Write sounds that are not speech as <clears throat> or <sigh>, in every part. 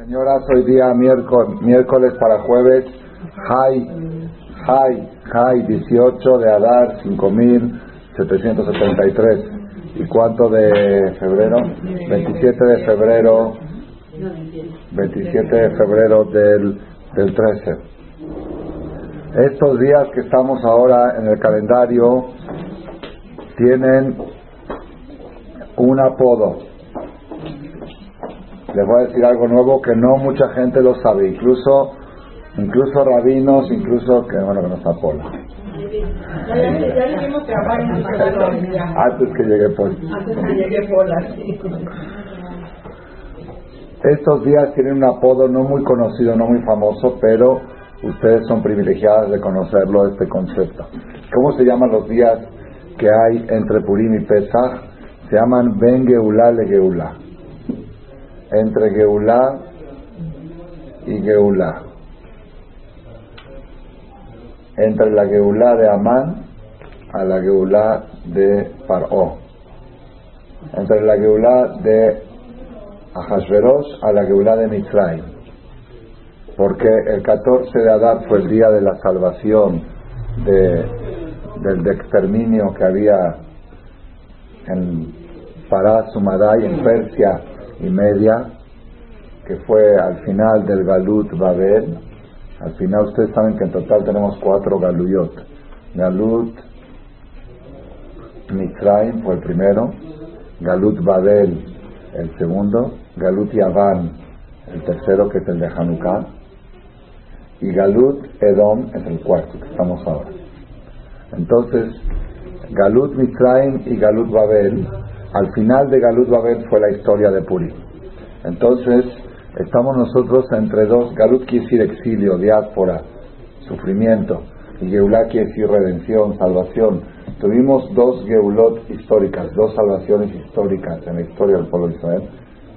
Señoras, hoy día miércoles, miércoles para jueves, High, High, High 18 de Adar 5773. ¿Y cuánto de febrero? 27 de febrero, 27 de febrero del, del 13. Estos días que estamos ahora en el calendario tienen un apodo les voy a decir algo nuevo que no mucha gente lo sabe, incluso incluso rabinos, incluso que bueno que no está Pola. <laughs> Antes que llegue Pola. Antes que llegue Pola, Estos días tienen un apodo no muy conocido, no muy famoso, pero ustedes son privilegiados de conocerlo, este concepto. ¿Cómo se llaman los días que hay entre Purim y Pesach? Se llaman Ben Geulá Le Geulá entre Geulá y Geulá. Entre la Geulá de Amán a la Geulá de Paró. Entre la Geulá de Ahasveros a la Geulá de Mitzrayim. Porque el 14 de Adar fue el día de la salvación de, del exterminio que había en Pará, Sumadai, en Persia, y media, que fue al final del Galut Babel. Al final ustedes saben que en total tenemos cuatro Galuyot. Galut Mitzrayim fue el primero, Galut Babel el segundo, Galut Yavan el tercero que es el de Hanukkah y Galut Edom es el cuarto que estamos ahora. Entonces, Galut Mitzrayim y Galut Babel al final de Galut Babel fue la historia de Purim. Entonces, estamos nosotros entre dos. Galut quiere decir exilio, diáspora, sufrimiento. Y Geulá quiere decir redención, salvación. Tuvimos dos Geulot históricas, dos salvaciones históricas en la historia del pueblo de Israel.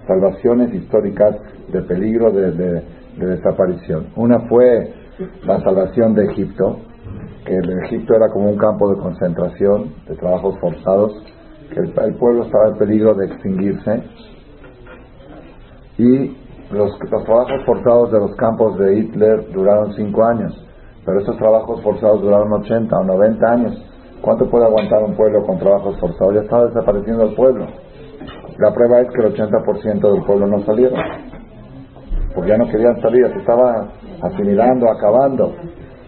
Salvaciones históricas de peligro de, de desaparición. Una fue la salvación de Egipto, que el Egipto era como un campo de concentración, de trabajos forzados que el, pueblo estaba en peligro de extinguirse y los, trabajos forzados de los campos de Hitler duraron cinco años, pero esos trabajos forzados duraron 80 o 90 años. ¿Cuánto puede aguantar un pueblo con trabajos forzados? Ya estaba desapareciendo el pueblo. La prueba es que el 80% del pueblo no salieron, porque ya no querían salir, se estaba asimilando, acabando.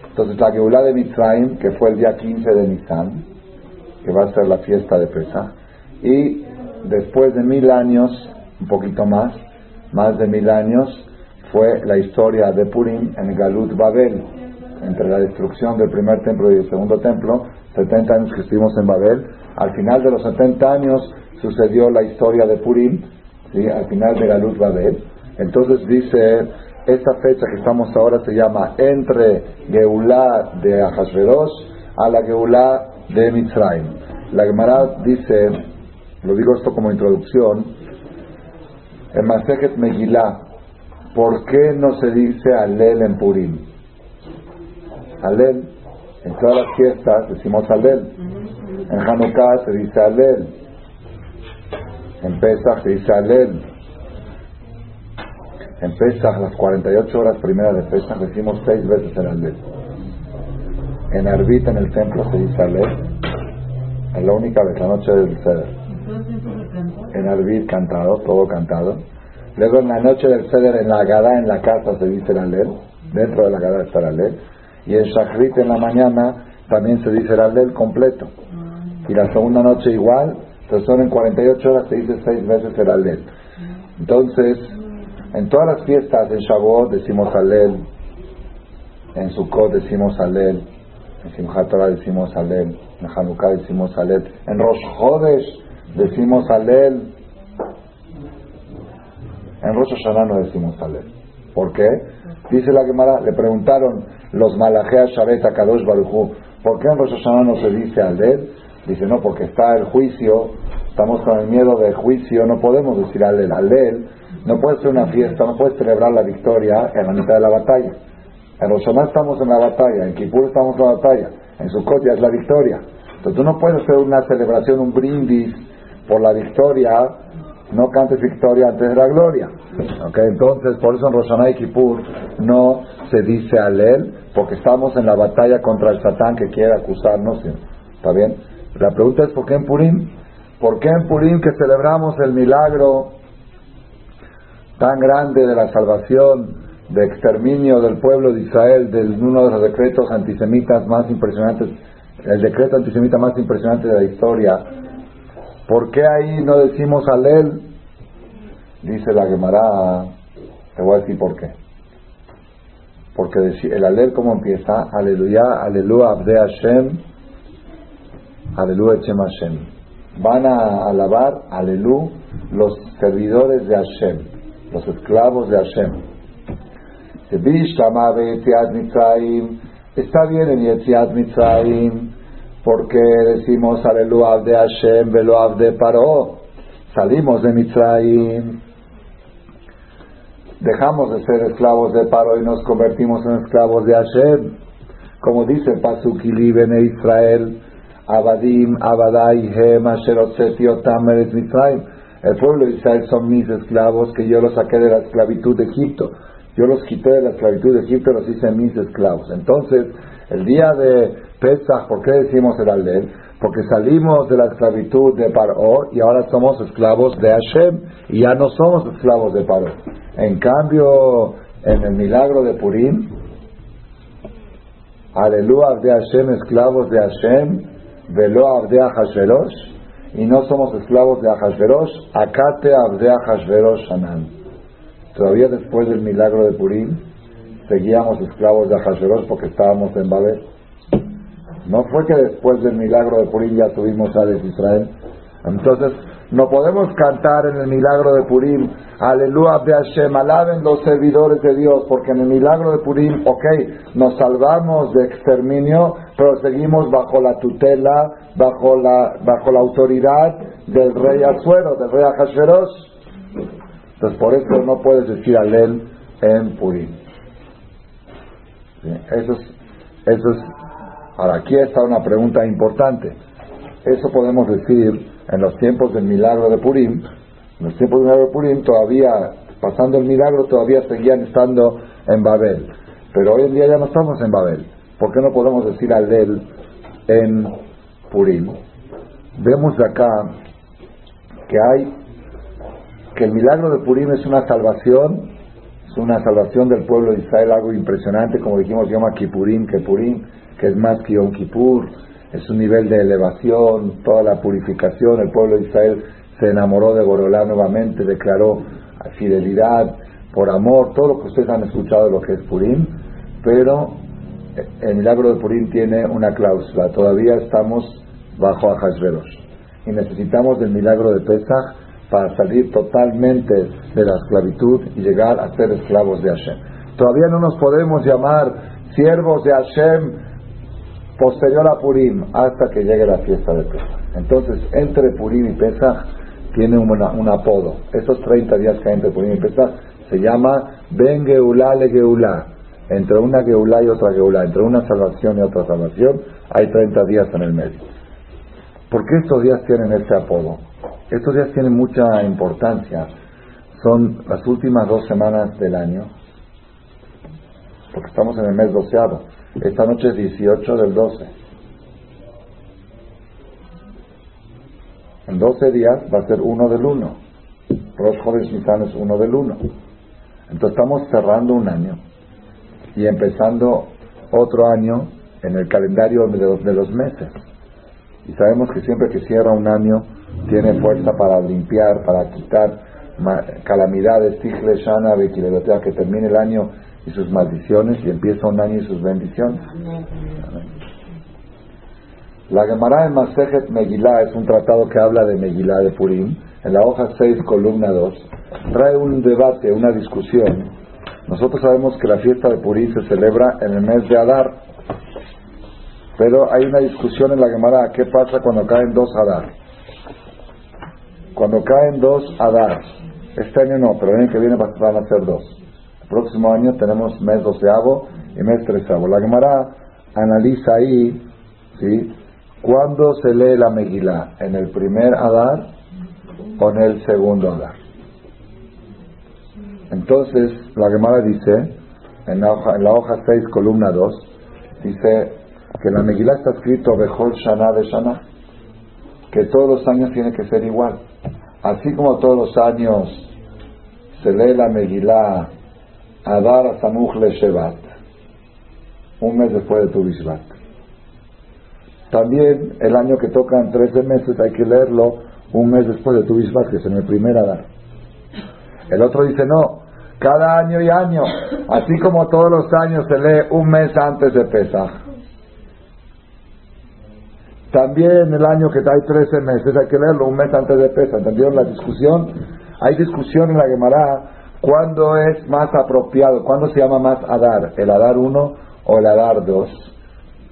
Entonces la Geulah de Mitzrayim, que fue el día 15 de Nisan, que va a ser la fiesta de Pesach. Y después de mil años, un poquito más, más de mil años, fue la historia de Purim en Galut Babel, entre la destrucción del primer templo y el segundo templo, 70 años que estuvimos en Babel. Al final de los 70 años sucedió la historia de Purim, ¿sí? al final de Galut Babel. Entonces dice, esta fecha que estamos ahora se llama entre Geulá de Ahasveros a la Geulá de Mitzrayim. La Gemara dice, lo digo esto como introducción, en Masejet Megillah, ¿por qué no se dice Alel en Purim? Alel, en todas las fiestas decimos Alel. En Hanukkah se dice Alel. En Pesach se dice Alel. En Pesach, las 48 horas primeras de Pesach, decimos seis veces el Alel. En Arbit, en el templo, se dice Alel es la única vez, la noche del Ceder. En Arbit cantado, todo cantado. Luego en la noche del Ceder, en la Gada, en la casa se dice el. Dentro de la Gada está el Alel. Y en Shachrit en la mañana también se dice el completo. Y la segunda noche igual. Entonces son en 48 horas se dice seis veces el Alel. Entonces, en todas las fiestas, en Shavuot decimos Alel. En Sukkot decimos Alel. En Simchat Torah decimos Alel en Hanukkah decimos Alel, en Rosh Hodesh decimos Alel, en Rosh Hashanah no decimos Alel. ¿Por qué? Dice la Gemara, le preguntaron los Malajea Shabet a Kadosh Baruchu, ¿por qué en Rosh Hashanah no se dice Alel? Dice, no, porque está el juicio, estamos con el miedo del juicio, no podemos decir Alel. Alel no puede ser una fiesta, no puedes celebrar la victoria en la mitad de la batalla. En Rosh Hashanah estamos en la batalla, en Kippur estamos en la batalla en su ya es la victoria. Entonces tú no puedes hacer una celebración, un brindis por la victoria No cantes victoria antes de la gloria. Okay, entonces, por eso en Roshaná y Kippur no se dice Alel, porque estamos en la batalla contra el Satán que quiere acusarnos. ¿Está bien? La pregunta es: ¿por qué en Purim? ¿Por qué en Purim que celebramos el milagro tan grande de la salvación, de exterminio del pueblo de Israel, de uno de los decretos antisemitas más impresionantes, el decreto antisemita más impresionante de la historia? ¿Por qué ahí no decimos Alel? Dice la Gemara, te voy a decir por qué. Porque el Alel, ¿cómo empieza? Aleluya, aleluya, abde Hashem, aleluya, Echem Hashem. Van a alabar, aleluya, los servidores de Hashem, los esclavos de Hashem. Está bien en Yetziat Mitzrayim, porque decimos aleluya de Hashem, velo de Paro. Salimos de Mitzrayim, dejamos de ser esclavos de Paro y nos convertimos en esclavos de Hashem. Como dice Pasukili Bene Israel, Abadim, Abadai, Hem, Asher Otam, Mitzrayim. El pueblo de Israel son mis esclavos que yo los saqué de la esclavitud de Egipto. Yo los quité de la esclavitud de Egipto y los hice mis esclavos. Entonces, el día de Pesach, ¿por qué decimos el Alel? Porque salimos de la esclavitud de Paro y ahora somos esclavos de Hashem y ya no somos esclavos de Paro. En cambio, en el milagro de Purim, Aleluya de Hashem, esclavos de Hashem, Velo Abde Hashverosh, y no somos esclavos de Ahashverosh, Akate Abde Hashverosh Shanan. Todavía después del milagro de Purim, seguíamos esclavos de Ahashverosh porque estábamos en Babel. No fue que después del milagro de Purim ya tuvimos a Israel. Entonces, no podemos cantar en el milagro de Purim, aleluya de Hashem, alaben los servidores de Dios, porque en el milagro de Purim, ok, nos salvamos de exterminio, pero seguimos bajo la tutela, bajo la, bajo la autoridad del rey Azuero, del rey Ahashverosh. Entonces, por eso no puedes decir alel en Purim. Eso es, eso es Ahora, aquí está una pregunta importante. Eso podemos decir en los tiempos del milagro de Purim. En los tiempos del milagro de Purim, todavía, pasando el milagro, todavía seguían estando en Babel. Pero hoy en día ya no estamos en Babel. ¿Por qué no podemos decir Alel en Purim? Vemos acá que hay que el milagro de Purim es una salvación, es una salvación del pueblo de Israel, algo impresionante, como dijimos, llama Kipurim, que Purim que es más que Yom Kippur, es un nivel de elevación, toda la purificación, el pueblo de Israel se enamoró de Borolá nuevamente, declaró fidelidad, por amor, todo lo que ustedes han escuchado de lo que es Purim, pero el milagro de Purim tiene una cláusula, todavía estamos bajo Ahasveros y necesitamos del milagro de Pesach para salir totalmente de la esclavitud y llegar a ser esclavos de Hashem. Todavía no nos podemos llamar siervos de Hashem posterior a Purim hasta que llegue la fiesta de Pesach. Entonces, entre Purim y Pesach tiene un apodo. Esos 30 días que hay entre Purim y Pesach se llama Ben Geulá Le Geulá. Entre una Geulá y otra Geulá, entre una salvación y otra salvación, hay 30 días en el medio. ¿Por qué estos días tienen ese apodo? Estos días tienen mucha importancia. Son las últimas dos semanas del año, porque estamos en el mes doceado. Esta noche es 18 del 12. En 12 días va a ser 1 del 1. Rosh Jóvenes Nisan es 1 del 1. Entonces estamos cerrando un año y empezando otro año en el calendario de los, meses. Y sabemos que siempre que cierra un año tiene fuerza para limpiar, para quitar calamidades, Shana, que termine el año y sus maldiciones y empieza un año y sus bendiciones. La Gemara en Masejet Megilá es un tratado que habla de Megilá de Purim. En la hoja 6, columna 2, trae un debate, una discusión. Nosotros sabemos que la fiesta de Purim se celebra en el mes de Adar, pero hay una discusión en la Gemara, ¿qué pasa cuando caen dos Adar? Cuando caen dos Adar, este año no, pero el año que viene van a ser dos próximo año tenemos mes doceavo y mes treceavo. La Gemara analiza ahí, ¿sí? ¿Cuándo se lee la Megilá? ¿En el primer Adar o en el segundo Adar. Entonces, la Gemara dice, en la hoja, en la hoja 6, columna 2, dice que la Megilá está escrito Bejol Shana de Shana, que todos los años tiene que ser igual. Así como todos los años se lee la Megilá Adar Samuch le Shevat, un mes después de tu Bishvat. También el año que tocan 13 meses hay que leerlo un mes después de tu Bishvat, que es en el primer Adar. El otro dice no, cada año y año, así como todos los años se lee un mes antes de Pesach. También el año que hay 13 meses hay que leerlo un mes antes de Pesach. ¿Entendieron la discusión? Hay discusión en la Gemara cuándo es más apropiado, cuándo se llama más Adar, el Adar 1 o el Adar 2.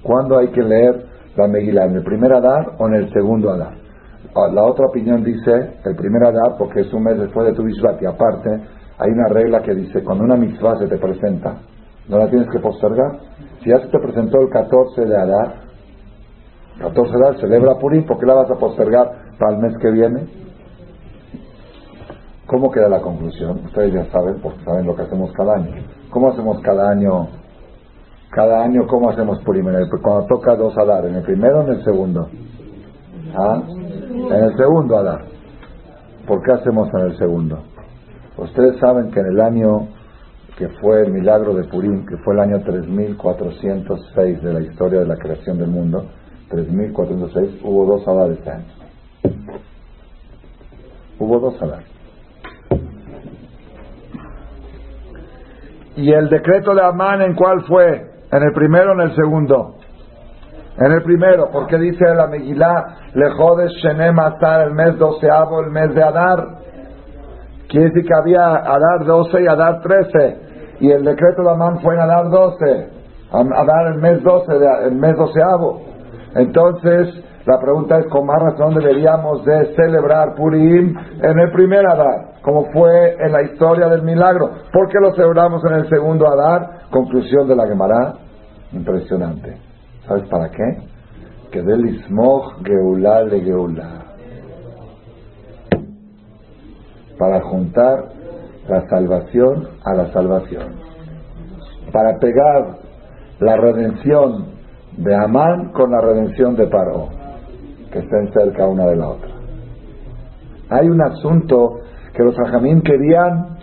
¿Cuándo hay que leer la Megilá? ¿En el primer Adar o en el segundo Adar? Ah, la otra opinión dice el primer Adar porque es un mes después de tu Bishvat y aparte hay una regla que dice cuando una mitzvah se te presenta, no la tienes que postergar. Si ya se te presentó el 14 de Adar, 14 de Adar celebra Purim, ¿por qué la vas a postergar para el mes que viene? ¿Cómo queda la conclusión? Ustedes ya saben, porque saben lo que hacemos cada año. ¿Cómo hacemos cada año? Cada año, ¿cómo hacemos Purim? Cuando toca dos Adar, ¿en el primero o en el segundo? ¿Ah? En el segundo Adar. ¿Por qué hacemos en el segundo? Ustedes saben que en el año que fue el milagro de Purim, que fue el año 3406 de la historia de la creación del mundo, 3406, hubo dos Adar este año. Hubo dos Adar. ¿Y el decreto de Amán en cuál fue? ¿En el primero o en el segundo? En el primero, porque dice la Megilá, le jodes Shenem Atar el mes doceavo, el mes de Adar. Quiere decir que había Adar 12 y Adar 13. Y el decreto de Amán fue en Adar 12. Adar el mes 12, el mes doceavo. Entonces, la pregunta es, ¿con más razón deberíamos de celebrar Purim en el primer Adar? Como fue en la historia del milagro. ¿Por qué lo celebramos en el segundo Adar? Conclusión de la Gemara. Impresionante. ¿Sabes para qué? Que del ismoj geulá de geulá. Para juntar la salvación a la salvación. Para pegar la redención de Amán con la redención de Paro. Que estén cerca una de la otra. Hay un asunto que los Ajamín querían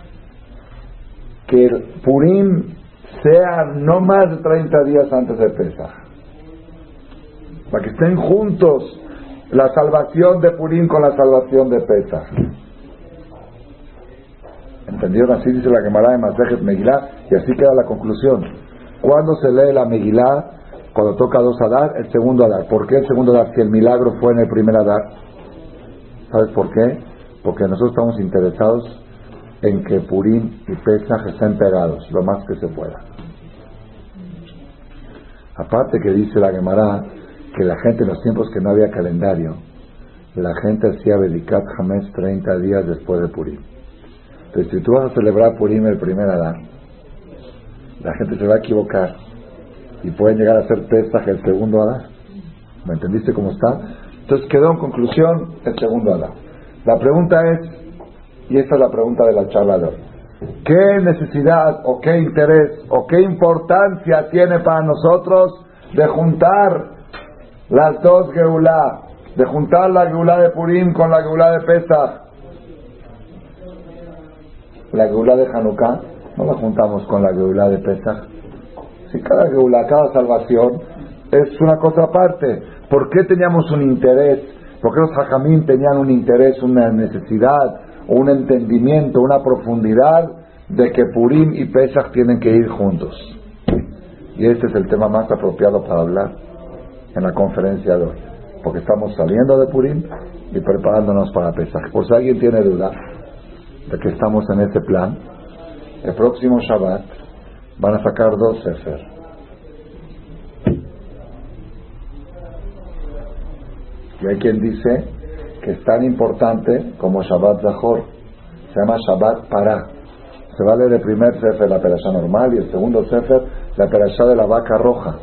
que el Purim sea no más de 30 días antes de Pesach. Para que estén juntos la salvación de Purim con la salvación de Pesach. ¿Entendieron? Así dice la Gemara de Masejet Megilá y así queda la conclusión. Cuando se lee la Megilá, cuando toca dos Adar, el segundo Adar. ¿Por qué el segundo Adar? Si el milagro fue en el primer Adar. ¿Sabes por qué? Porque nosotros estamos interesados en que Purim y Pesach estén pegados lo más que se pueda. Aparte que dice la Gemara que la gente en los tiempos que no había calendario, la gente hacía Bedikat Hametz 30 días después de Purim. Entonces, si tú vas a celebrar Purim el primer Adán, la gente se va a equivocar y pueden llegar a ser Pesach el segundo Adán. ¿Me entendiste cómo está? Entonces quedó en conclusión el segundo Adán. La pregunta es, y esta es la pregunta de la charla de hoy. ¿Qué necesidad o qué interés o qué importancia tiene para nosotros de juntar las dos Geulá? De juntar la Geulá de Purim con la Geulá de Pesach. La Geulá de Hanukkah no la juntamos con la Geulá de Pesach. Si cada Geulá, cada salvación es una cosa aparte. ¿Por qué teníamos un interés? ¿Por qué los Jajamín tenían un interés, una necesidad, un entendimiento, una profundidad de que Purim y Pesach tienen que ir juntos. Y este es el tema más apropiado para hablar en la conferencia de hoy, porque estamos saliendo de Purim y preparándonos para Pesach. Por si alguien tiene duda de que estamos en este plan, el próximo Shabbat van a sacar dos Sefer. Y hay quien dice que es tan importante como Shabbat Zahor. Se llama Shabbat Pará. Se va a leer el primer Sefer, la perashá normal, y el segundo Sefer, la perashá de la vaca roja.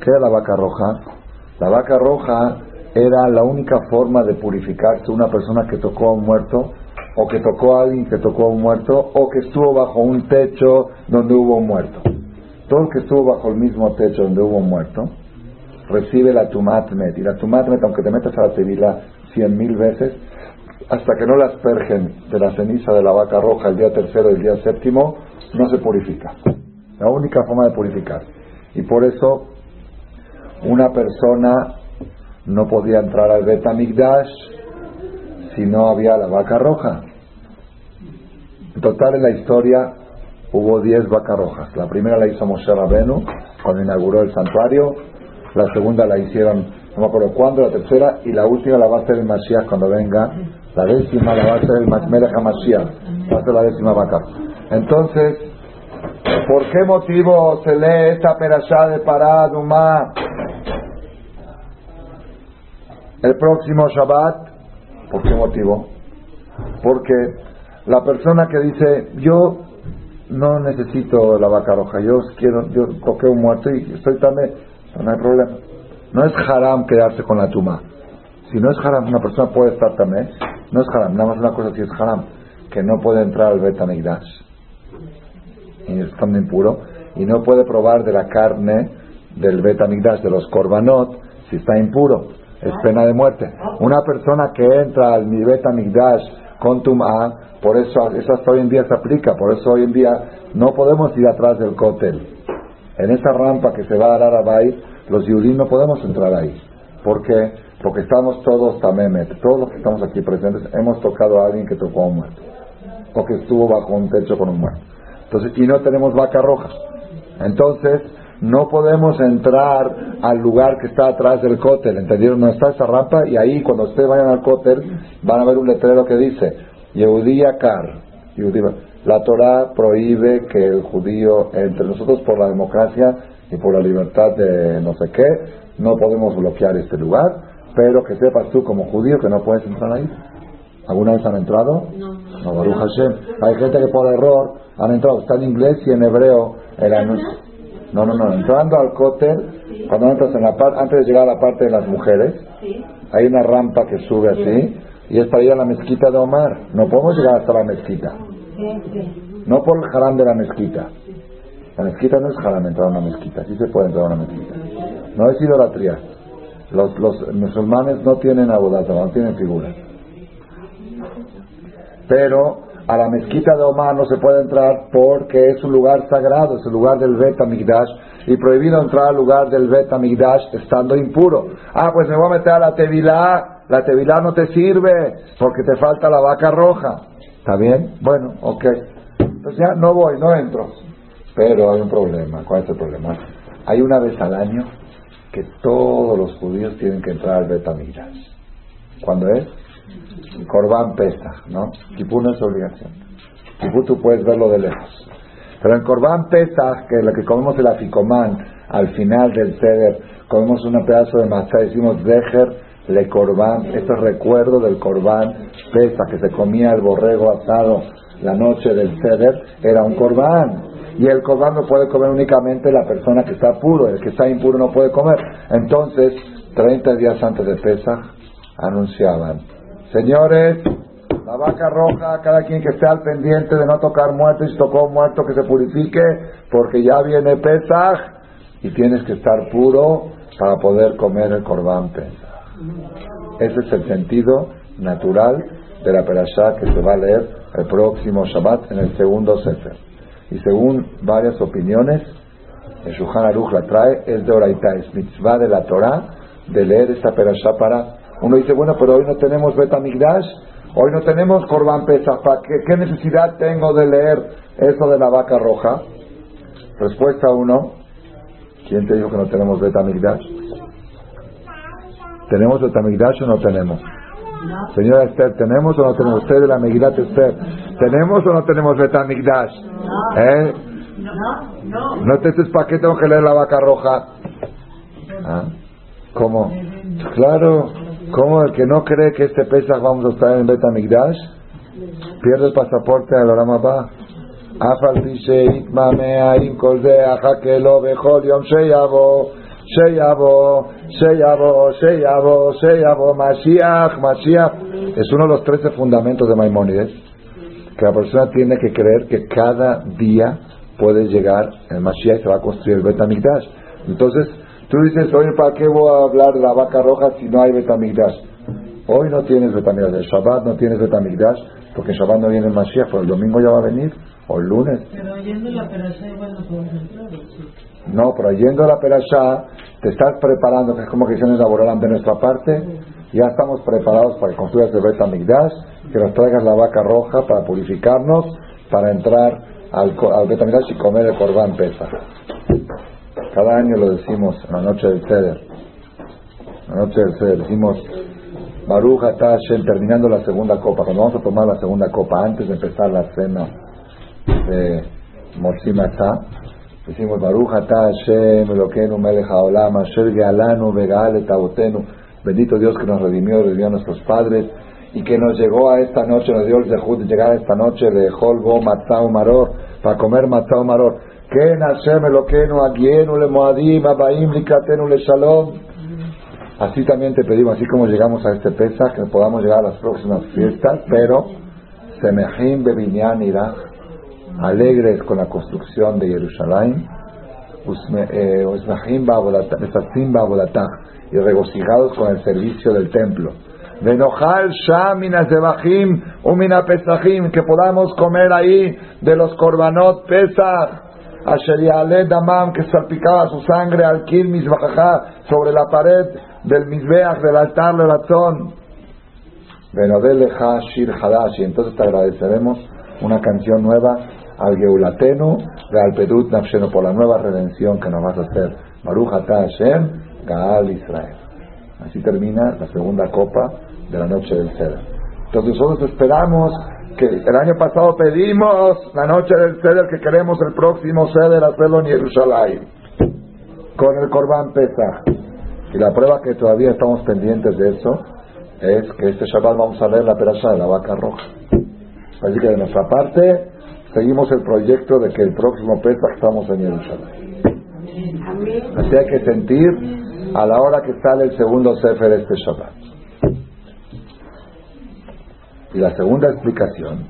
¿Qué es la vaca roja? La vaca roja era la única forma de purificarse una persona que tocó a un muerto, o que tocó a alguien que tocó a un muerto, o que estuvo bajo un techo donde hubo un muerto. Todo el que estuvo bajo el mismo techo donde hubo un muerto, recibe la tumatmet. Y la tumatmet, aunque te metas a la tevila cien mil veces, hasta que no la aspergen de la ceniza de la vaca roja el día tercero y el día séptimo, no se purifica. La única forma de purificar. Y por eso una persona no podía entrar al Betamigdash si no había la vaca roja. En total en la historia hubo diez vacas rojas. La primera la hizo Moshe Rabenu cuando inauguró el santuario. La segunda la hicieron, no me acuerdo cuándo, la tercera y la última la va a hacer el Mashiach cuando venga. La décima la va a hacer el Melech Mashiach. Va a ser la décima vaca. Entonces, ¿por qué motivo se lee esta perashá de Paradumá el próximo Shabbat? ¿Por qué motivo? Porque la persona que dice, yo no necesito la vaca roja, yo quiero, yo toqué un muerto y estoy también, no hay problema. No es haram quedarse con la tuma. Si no es haram, una persona puede estar también, no es haram, nada más una cosa si es haram, que no puede entrar al Betamigdash, y estando impuro, y no puede probar de la carne del Betamigdash, de los korbanot, si está impuro es pena de muerte. Una persona que entra al Mibet Amigdash con Tum'a, por eso, hasta hoy en día se aplica, por eso hoy en día no podemos ir atrás del cótel. En esa rampa que se va a dar a los yudí no podemos entrar ahí. ¿Por qué? Porque estamos todos tamemet, todos los que estamos aquí presentes hemos tocado a alguien que tocó a un muerto, o que estuvo bajo un techo con un muerto. Entonces, y no tenemos vaca roja. Entonces, no podemos entrar al lugar que está atrás del cótel, ¿entendieron? No está esa rampa y ahí cuando ustedes vayan al cótel van a ver un letrero que dice Yehudía Kar. La Torah prohíbe que el judío entre nosotros por la democracia y por la libertad de no sé qué, no podemos bloquear este lugar, pero que sepas tú como judío que no puedes entrar ahí. ¿Alguna vez han entrado? No. No, Baruch Hashem. Hay gente que por error han entrado. Está en inglés y en hebreo el anuncio. No, no, no. Entrando al cótel, cuando entras en la parte, antes de llegar a la parte de las mujeres, hay una rampa que sube así y es para ir a la mezquita de Omar. No podemos llegar hasta la mezquita. No por el haram de la mezquita. La mezquita no es haram entrar a una mezquita. Sí se puede entrar a una mezquita. No es idolatría. Los, los musulmanes no tienen abodata, no tienen figuras. Pero a la mezquita de Omar no se puede entrar porque es un lugar sagrado, es el lugar del Bet Amigdash y prohibido entrar al lugar del Bet Amigdash estando impuro. Ah, pues me voy a meter a la Tevilá, la Tevilá no te sirve porque te falta la vaca roja. ¿Está bien? Bueno, ok. Entonces ya no voy, no entro. Pero hay un problema. ¿Cuál es el problema? Hay una vez al año que todos los judíos tienen que entrar al Bet Amigdash. ¿Cuándo es? Corbán pesa, ¿no? Kipú no es obligación. Kipú tú puedes verlo de lejos. Pero en Corbán pesa, que es lo que comemos el aficomán, al final del ceder, comemos un pedazo de masa, decimos dejer le corbán, esto es recuerdo del corbán pesa, que se comía el borrego asado la noche del ceder, era un corbán. Y el corbán no puede comer únicamente la persona que está puro, el que está impuro no puede comer. Entonces, 30 días antes de Pesach, anunciaban Señores, la vaca roja, cada quien que esté al pendiente de no tocar muerto y si tocó muerto que se purifique, porque ya viene Pesach y tienes que estar puro para poder comer el corbán Pesach. Ese es el sentido natural de la perashá que se va a leer el próximo Shabbat en el segundo Sefer. Y según varias opiniones, el Shuhan Aruch la trae, es de Oraita, es mitzvah de la Torah de leer esta perashá para uno dice, bueno, pero hoy no tenemos Betamigdash, hoy no tenemos Corban Pesach, qué, necesidad tengo de leer eso de la vaca roja? Respuesta uno, ¿quién te dijo que no tenemos Betamigdash? ¿Tenemos Betamigdash o no tenemos? Señora Esther, ¿tenemos o no tenemos? Usted de la Megilat Esther, ¿tenemos o no tenemos Betamigdash? ¿Eh? No, no. te dices para qué tengo que leer la vaca roja? ¿Ah? ¿Cómo? Claro, ¿Cómo el que no cree que este Pesach vamos a estar en Betamigdash pierde el pasaporte al Oramabá? Afal dice, Itmamea, Inkolde, Ajakelo, Bejol, Yom Sheyabo, Sheyabo, Sheyabo, Sheyabo, Sheyabo, Mashiach, Mashiach. Es uno de los trece fundamentos de Maimónides, que la persona tiene que creer que cada día puede llegar el Mashiach y se va a construir el Betamigdash. Entonces, tú dices, oye, ¿para qué voy a hablar de la vaca roja si no hay Betamigdash? Hoy no tienes Betamigdash, el Shabbat no tienes Betamigdash, porque el Shabbat no viene el Mashiach, pero el domingo ya va a venir, o el lunes. Pero yendo la perashá igual no podemos entrar, sí? No, pero yendo a la perashá, te estás preparando, que es como que hicieron laboral de nuestra parte, ya estamos preparados para que construyas el Betamigdash, que nos traigas la vaca roja para purificarnos, para entrar al, al Betamigdash y comer el Corbán Pesa. Cada año lo decimos en la noche del Ceder. En la noche del Ceder decimos Baruch Hashem, terminando la segunda copa. Cuando vamos a tomar la segunda copa, antes de empezar la cena de Morsim decimos Baruch Hashem, Elokeinu Melech Haolam, Asher Gealanu Vegal Etavotenu. Bendito Dios que nos redimió, redimió a nuestros padres y que nos llegó a esta noche, nos dio el de llegar a esta noche de Holbo, Matzah Maror, para comer Matzah Maror. Elokeinu Agienu Le Moadim, Abaim Likatenu Le Shalom. Así también te pedimos, así como llegamos a este Pesach, que podamos llegar a las próximas fiestas, pero Semehim Bebinyan Irach, alegres con la construcción de Jerusalén, eh, Mesatzim Ba'avolatah, y regocijados con el servicio del templo. Venojal Sham Minazebahim Umina Pesachim, que podamos comer ahí de los korbanot Pesach. Asher Ya'ale Damam, que salpicaba su sangre al Kil Mizbachajá sobre la pared del Mizbeach, del altar de razón. Venodeleja Shir Hadash, y entonces te agradeceremos una canción nueva al Geulatenu, de Alpedut Nafshenu, por la nueva redención que nos vas a hacer. Baruch Hashem, Gaal Israel. Así termina la segunda copa de la noche del Ceder. Entonces nosotros esperamos el año pasado pedimos la noche del Ceder que queremos el próximo Ceder hacerlo en Jerusalén con el Corban Pesach. Y la prueba que todavía estamos pendientes de eso es que este Shabbat vamos a leer la perasha de la vaca roja. Así que de nuestra parte seguimos el proyecto de que el próximo Pesach estamos en Jerusalén. Así hay que sentir a la hora que sale el segundo Sefer este Shabbat. Y la segunda explicación,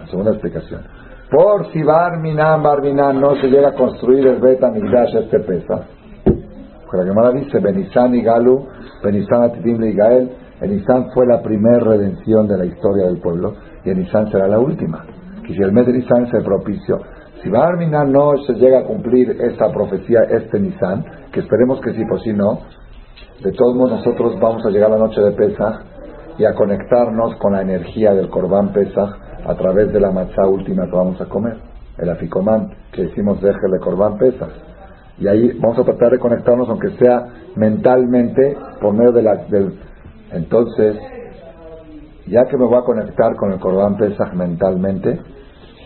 la segunda explicación, por si Barminan, Barminan no se llega a construir el Bet Amigdash este pesa, porque la Gemara dice, Benizán y Galu, Benizán Atitim y Gael, Benizán fue la primera redención de la historia del pueblo, y Benizán será la última. Y si el mes de Nisan se propició, si Barminan no se llega a cumplir esta profecía, este Nisan, que esperemos que sí, por si no, de todos modos nosotros vamos a llegar a la noche de Pesach y a conectarnos con la energía del Corbán Pesach a través de la matzá última que vamos a comer, el aficomán, que decimos déjele Corbán Pesach. Y ahí vamos a tratar de conectarnos, aunque sea mentalmente, por medio de la... Del... Entonces, ya que me voy a conectar con el Corbán Pesach mentalmente,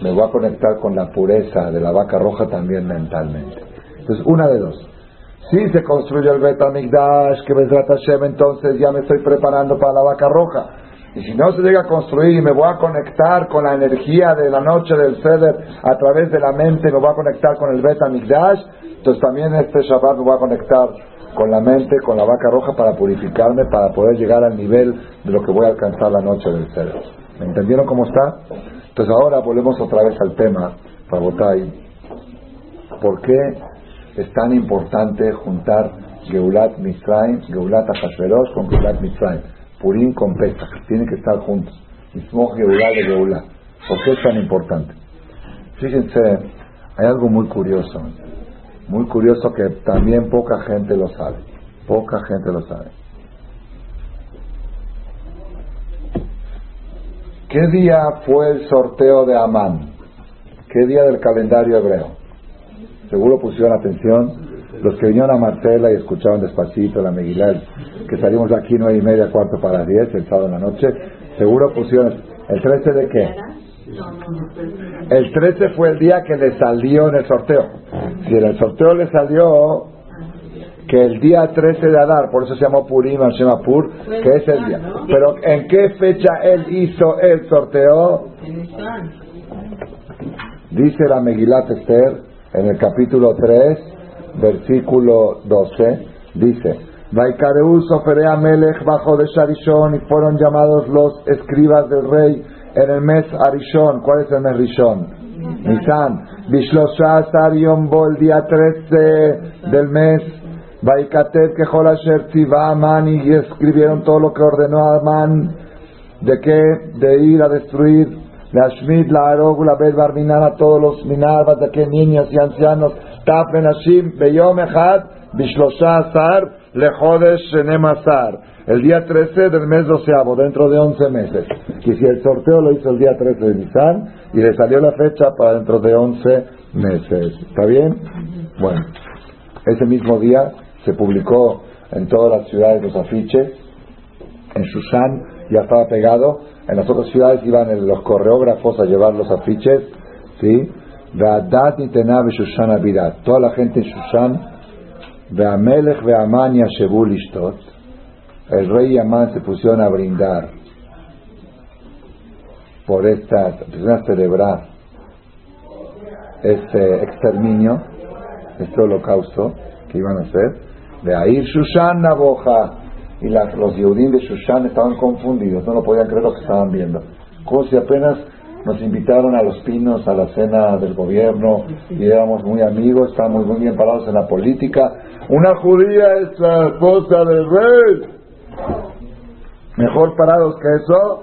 me voy a conectar con la pureza de la vaca roja también mentalmente. Entonces, una de dos. Si se construye el Betamigdash, que Bezrat Hashem, entonces ya me estoy preparando para la vaca roja. Y si no se llega a construir y me voy a conectar con la energía de la noche del Seder a través de la mente, me voy a conectar con el Betamigdash, entonces también este Shabbat me voy a conectar con la mente, con la vaca roja para purificarme, para poder llegar al nivel de lo que voy a alcanzar la noche del Seder. ¿Me entendieron cómo está? Entonces ahora volvemos otra vez al tema, Rabotai. ¿Por qué es tan importante juntar Geulat Mitzrayim, Geulat Ahashverosh con Geulat Mitzrayim? Purim con Pesach, tienen que estar juntos. Mismo Geulat de Geulat. ¿Por qué es tan importante? Fíjense, hay algo muy curioso, muy curioso que también poca gente lo sabe. Poca gente lo sabe. ¿Qué día fue el sorteo de Amán? ¿Qué día del calendario hebreo? Seguro pusieron atención los que vinieron a Marcela y escucharon despacito la Megilá, que salimos de aquí nueve y media, cuarto para las diez, el sábado en la noche, seguro pusieron, ¿el 13 de qué? El 13 fue el día que le salió en el sorteo. Si en el sorteo le salió que el día 13 de Adar, por eso se llamó Purim, se llama Pur, que es el día. Pero ¿en qué fecha él hizo el sorteo? Dice la Megilat Esther en el capítulo 3, versículo 12, dice, Vaikareu Soferea Melech bajo de Sharishon y fueron llamados los escribas del rey en el mes Arishon. ¿Cuál es el mes Rishon? Nisan. Bishlosha Sarion Bol, día 13 del mes. Vaikater que Jolasher Aman y escribieron todo lo que ordenó Amán de que de ir a destruir la Shmid, la Arog, Bet Barminan a todos los Minarbas de que niños y ancianos Tafen Hashim Beyom Echad Bishlosha Lejodesh Nemasar el día 13 del mes doceavo, dentro de 11 meses. Y si el sorteo lo hizo el día 13 de Nisan y le salió la fecha para dentro de 11 meses. ¿Está bien? Bueno, ese mismo día se publicó en todas las ciudades los afiches. En Shushan ya estaba pegado. En las otras ciudades iban los coreógrafos a llevar los afiches. ¿Sí? Toda la gente en Shushan. Veamelech Veamán Yashebu. El rey y Amán se pusieron a brindar por esta, a celebrar este exterminio, este holocausto que iban a hacer ahí Shushan boja Y los Yehudim de Shushan estaban confundidos, no lo podían creer lo que estaban viendo. Como si apenas nos invitaron a los pinos a la cena del gobierno y éramos muy amigos, estábamos muy bien parados en la política. Una judía es la esposa del rey. Mejor parados que eso.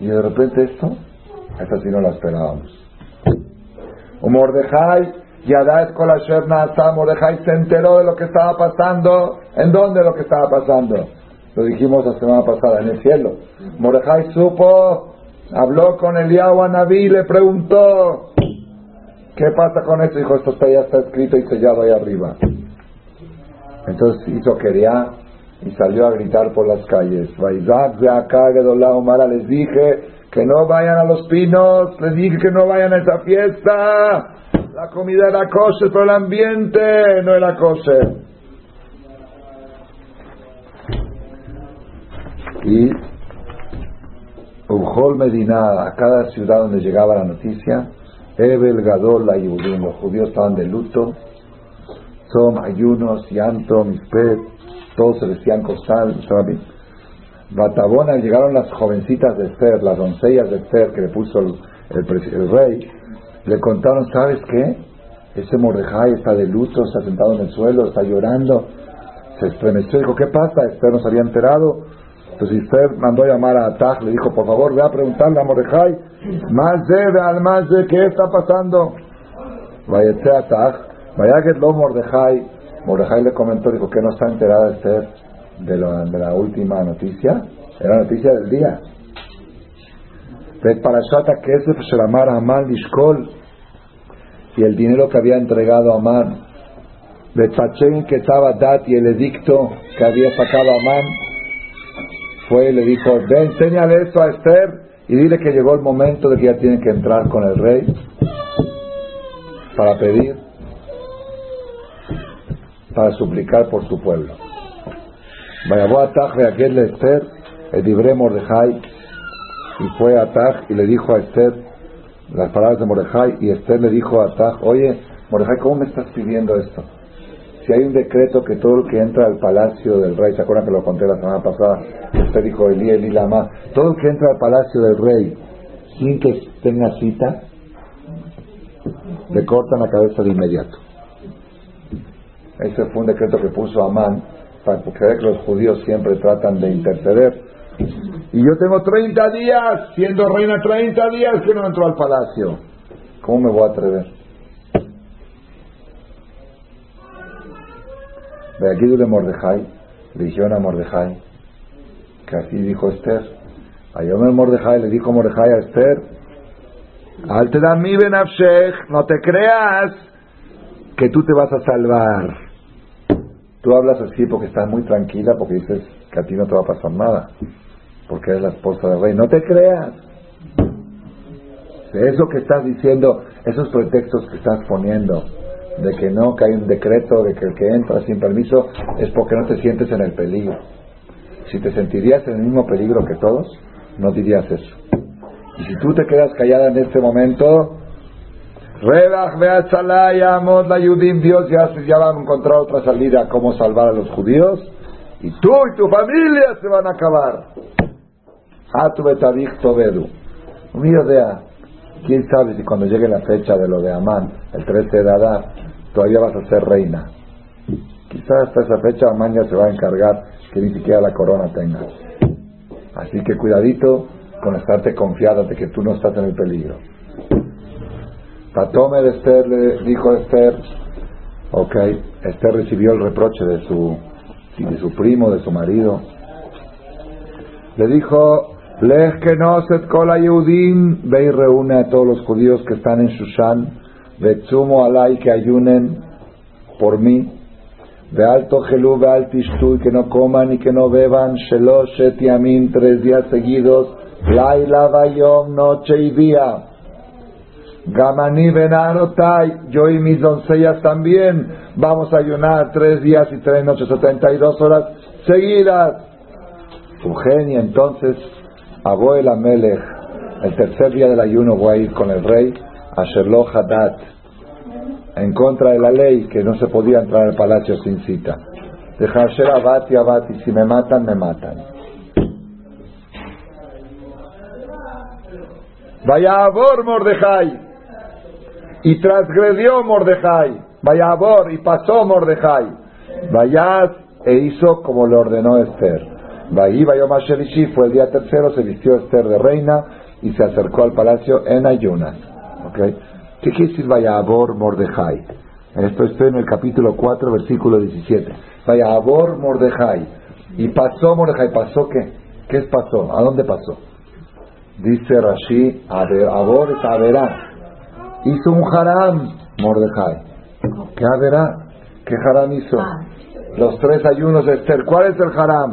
Y de repente esto, esta sí no la esperábamos. O Mordejai Yadá Kolasher Nasa, Mordejai se enteró de lo que estaba pasando. ¿En dónde lo que estaba pasando? Lo dijimos la semana pasada, en el cielo. Mordejai supo, habló con Eliyahu Naví, le preguntó, ¿qué pasa con esto? Dijo, esto ya está escrito y sellado ahí arriba. Entonces hizo quería y salió a gritar por las calles. Les dije que no vayan a los pinos, les dije que no vayan a esa fiesta. La comida era kosher, pero el ambiente no era kosher. Y Ujol Medina, a cada ciudad donde llegaba la noticia, Ebel Gadol, la Yehudim, los judíos estaban de luto, son ayunos, llanto, mispet, todos se vestían costal, bien. Batabona llegaron las jovencitas de Esther, las doncellas de Esther que le puso el, el rey, le contaron, ¿sabes qué? Ese Mordejai está de luto, está sentado en el suelo, está llorando. Se estremeció, dijo, ¿qué pasa? Esther no se había enterado. Entonces Esther mandó a llamar a Ataj, le dijo, por favor, ve a preguntarle a Mordejai, más de, al más de, ¿qué está pasando? Vaya a Ataj, vaya que lo Mordejai, Mordejai le comentó, dijo, ¿qué no está enterada Esther de la, de la última noticia? Era noticia del día. Parashat Kesef Shelamar Amán Lishkol y el dinero que había entregado Amán. Betpachen que estaba Dat y el edicto que había sacado Amán fue y le dijo, ve, enséñale esto a Esther y dile que llegó el momento de que ya tiene que entrar con el rey para pedir, para suplicar por su pueblo. Vaya, voy a Esther, el libre Mordejai, y fue a Taj y le dijo a Esther las palabras de Mordejai y Esther le dijo a Taj, oye, Mordejai, ¿cómo me estás pidiendo esto? Si hay un decreto que todo el que entra al palacio del rey, ¿se acuerdan que lo conté la semana pasada? Usted dijo Elí, Elí, Lama, todo el que entra al palacio del rey sin que tenga cita, le cortan la cabeza de inmediato. Ese fue un decreto que puso Amán, para que los judíos siempre tratan de interceder y yo tengo 30 días, siendo reina 30 días que no entro al palacio. ¿Cómo me voy a atrever? De aquí de Mordejai, le dijeron a Mordejai, que así dijo Esther. A Mordejai le dijo Mordejai a Esther, Al mi benafshech, no te creas que tú te vas a salvar. Tú hablas así porque estás muy tranquila, porque dices que a ti no te va a pasar nada porque es la esposa del rey. No te creas. Eso que estás diciendo, esos pretextos que estás poniendo, de que no, que hay un decreto, de que el que entra sin permiso, es porque no te sientes en el peligro. Si te sentirías en el mismo peligro que todos, no dirías eso. Y si tú te quedas callada en este momento, Rebach Beatzalá y la Dios ya, ya va a encontrar otra salida, cómo salvar a los judíos, y tú y tu familia se van a acabar. Un idea, quién sabe si cuando llegue la fecha de lo de Amán, el 13 de Adar, todavía vas a ser reina. Quizás hasta esa fecha Amán ya se va a encargar que ni siquiera la corona tenga. Así que cuidadito con estarte confiada de que tú no estás en el peligro. Patome de Esther le dijo a Esther, ok, Esther recibió el reproche de su, de su primo, de su marido. Le dijo, Lej que no se cola Yehudim, ve y reúne a todos los judíos que están en Shushan, Betsumo alay que ayunen por mí, de alto gelú, ve alto y que no coman y que no beban, Shelosh et tres días seguidos, Laila Bayom, noche y día. Gamani Benarotai, yo y mis doncellas también vamos a ayunar tres días y tres noches, setenta y dos horas seguidas. Eugenia, entonces, Abuela Amelech, el tercer día del ayuno voy a ir con el rey a Sherlock Hadat, en contra de la ley que no se podía entrar al palacio sin cita. Dejar ser abati abati, si me matan, me matan. Vaya a Mordejai. Y transgredió Mordejai. Vaya a y pasó Mordejai. Vaya e hizo como le ordenó Esther. Fue el día tercero, se vistió Esther de reina y se acercó al palacio en ayunas. ¿Okay? ¿Qué quiere decir Vaya Mordejai? Esto estoy en el capítulo 4, versículo 17. Vaya Mordejai. Y pasó Mordejai. ¿Pasó qué? ¿Qué es pasó? ¿A dónde pasó? Dice Rashi, Abor es Averá. Hizo un haram, Mordejai. ¿Qué Averá? ¿Qué haram hizo? Los tres ayunos de Esther. ¿Cuál es el haram?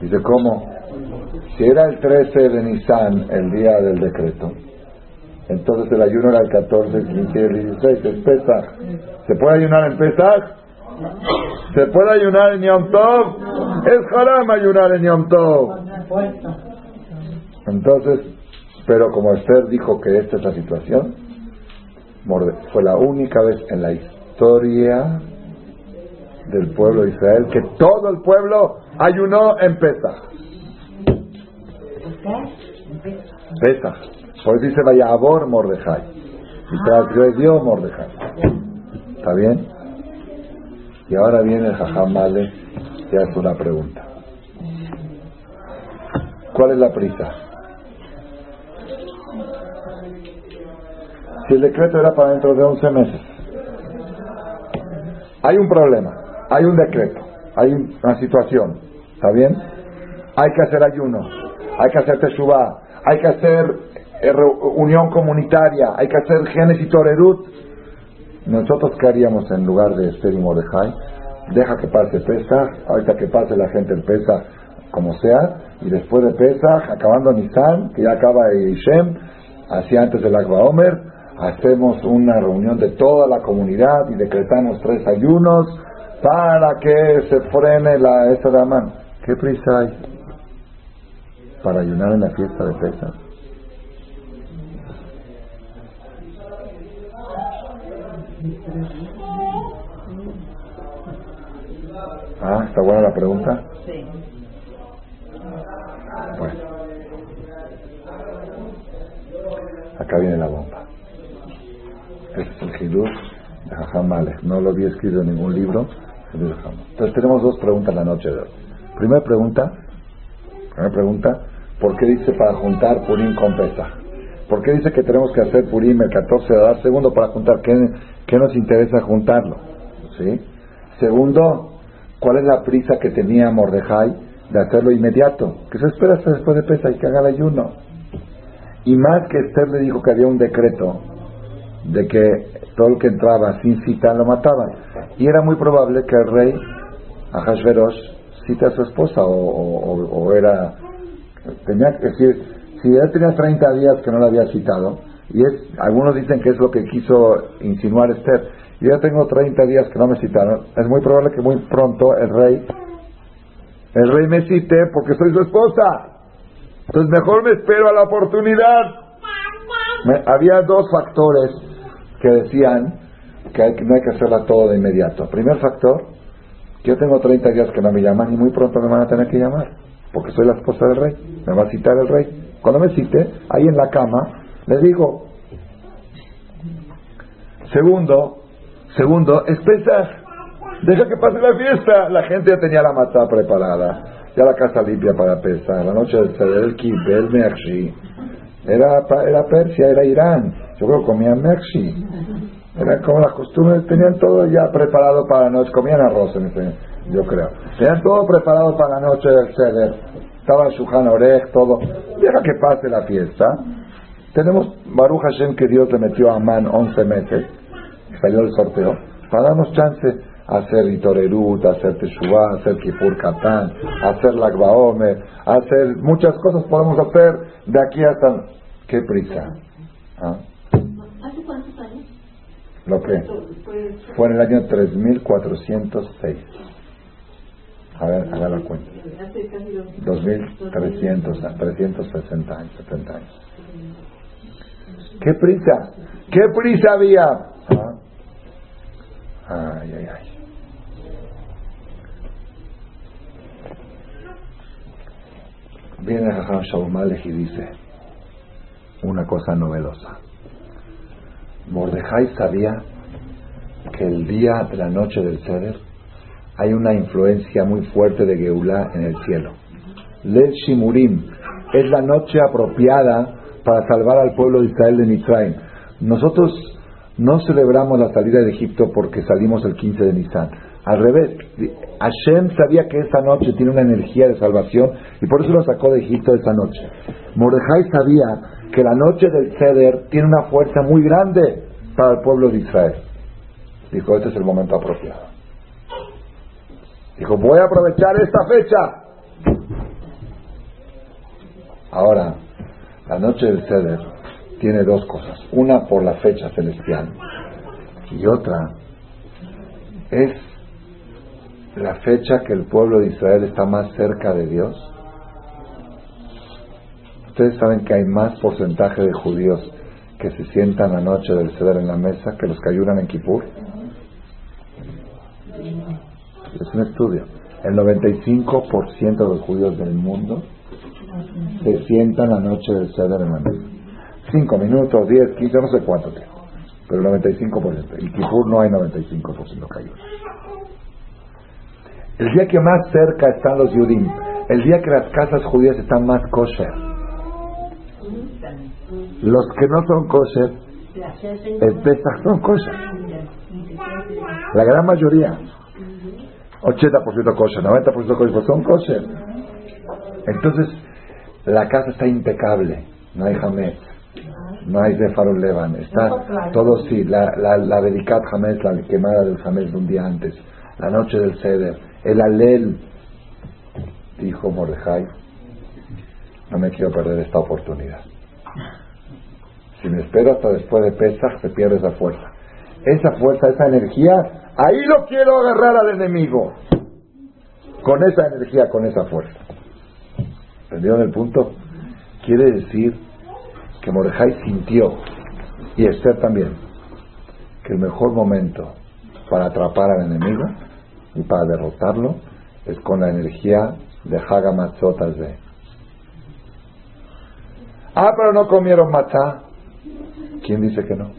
Dice, ¿cómo? Si era el 13 de Nisan, el día del decreto, entonces el ayuno era el 14, el 15 y el 16, es Pesach. ¿Se puede ayunar en Pesach? ¿Se puede ayunar en Yom Tov? Es haram ayunar en Yom Tov. Entonces, pero como Esther dijo que esta es la situación, fue la única vez en la historia del pueblo de Israel que todo el pueblo ayunó en Pesach. Pesach. Por eso dice vaya Abor Mordejai. Y ah. transgredió Mordejai. ¿Está bien? Y ahora viene el Jajam Male y hace una pregunta. ¿Cuál es la prisa? Si el decreto era para dentro de 11 meses, hay un problema, hay un decreto, hay una situación, ¿está bien? Hay que hacer ayuno, hay que hacer teshuvah, hay que hacer eh, unión comunitaria, hay que hacer genes y torerut. Nosotros, ¿qué haríamos en lugar de Esther y Mordejai? Deja que pase Pesach, ahorita que pase la gente el Pesach, como sea, y después de Pesach, acabando Nisan, que ya acaba Ishem, así antes del Agua Omer, hacemos una reunión de toda la comunidad y decretamos tres ayunos para que se frene la esa dama. ¿Qué prisa hay para ayunar en la fiesta de Pesach? Ah, está buena la pregunta. Sí. Bueno. Acá viene la bomba. Ese es el Hidush de Jajam No lo había escrito en ningún libro. Entonces tenemos dos preguntas la noche de hoy. Primera pregunta, primera pregunta, ¿por qué dice para juntar Purim con Pesach? ¿Por qué dice que tenemos que hacer Purim el 14 de dar? Segundo, para juntar, ¿qué, qué nos interesa juntarlo? ¿Sí? Segundo, ¿cuál es la prisa que tenía Mordejai de hacerlo inmediato? Que se espera hasta después de Pesach y que haga el ayuno. Y más que Esther le dijo que había un decreto de que todo el que entraba sin cita lo mataban. Y era muy probable que el rey, Ahasverosh, cita a su esposa o, era... Tenía que decir, si él tenía 30 días que no la había citado, y es, algunos dicen que es lo que quiso insinuar Esther, yo tengo 30 días que no me citaron, es muy probable que muy pronto el rey, el rey me cite porque soy su esposa. Entonces mejor me espero a la oportunidad. había dos factores que decían que, hay, no hay que hacerla todo de inmediato. Primer factor, yo tengo 30 días que no me llaman y muy pronto me van a tener que llamar, porque soy la esposa del rey, me va a citar el rey. Cuando me cite, ahí en la cama, le digo, segundo, segundo, es deja que pase la fiesta. La gente ya tenía la mata preparada, ya la casa limpia para pesar, la noche del el kibbeh, el mershi. Era, era Persia, era Irán. Comían mershi. Era como las costumbres, tenían todo ya preparado para la noche, comían arroz, yo creo. Tenían todo preparado para la noche del ceder. Estaba Shuhan Orej, todo. Deja que pase la fiesta. Tenemos Baruch Hashem que Dios le metió a Man 11 meses, salió el sorteo, para darnos chance hacer Itorerut, hacer Teshuvah, hacer Kipur Katán, hacer Lagbaomer, a hacer muchas cosas podemos hacer de aquí hasta. ¿Qué prisa? ¿Ah? ¿Hace cuántos años? ¿Lo que? Fue en el año 3406. A ver, haga la cuenta. 2300, 360 años, 70 años. ¿Qué prisa? ¿Qué prisa había? ¿Ah? Ay, ay, ay. Viene Jajam Shaul y dice una cosa novedosa. Mordejai sabía que el día de la noche del Seder hay una influencia muy fuerte de Geulah en el cielo. Lel Shimurim es la noche apropiada para salvar al pueblo de Israel de Mitzrayim. Nosotros no celebramos la salida de Egipto porque salimos el 15 de Nisan. Al revés, Hashem sabía que esa noche tiene una energía de salvación y por eso lo sacó de Egipto esa noche. Mordejai sabía que la noche del Ceder tiene una fuerza muy grande para el pueblo de Israel. Dijo, este es el momento apropiado. Dijo, voy a aprovechar esta fecha. Ahora, la noche del Ceder tiene dos cosas. Una por la fecha celestial y otra es la fecha que el pueblo de Israel está más cerca de Dios. Ustedes saben que hay más porcentaje de judíos que se sientan la noche del Ceder en la mesa que los que ayudan en Kippur. Es un estudio. El 95% de los judíos del mundo se sientan la noche del Ceder en la mesa. 5 minutos, 10, 15, no sé cuánto tiempo. Pero el 95%. Y Kipur no hay 95% que ayuda. El día que más cerca están los Yudim, el día que las casas judías están más kosher, los que no son kosher, el Pesach son kosher. La gran mayoría. 80% kosher, 90% kosher, son kosher. Entonces, la casa está impecable, no hay jamés, no hay de levan, está todo sí, la, la, la jamés, la quemada del jamés de un día antes, la noche del ceder, el alel, dijo Mordejai, no me quiero perder esta oportunidad. Si me espero hasta después de Pesach, se pierde esa fuerza. Esa fuerza, esa energía, ahí lo quiero agarrar al enemigo. Con esa energía, con esa fuerza. ¿Entendieron el punto? Quiere decir que Mordejai sintió, y Esther también, que el mejor momento para atrapar al enemigo y para derrotarlo es con la energía de Haga de. Ah, pero no comieron matzá. ¿Quién dice que no?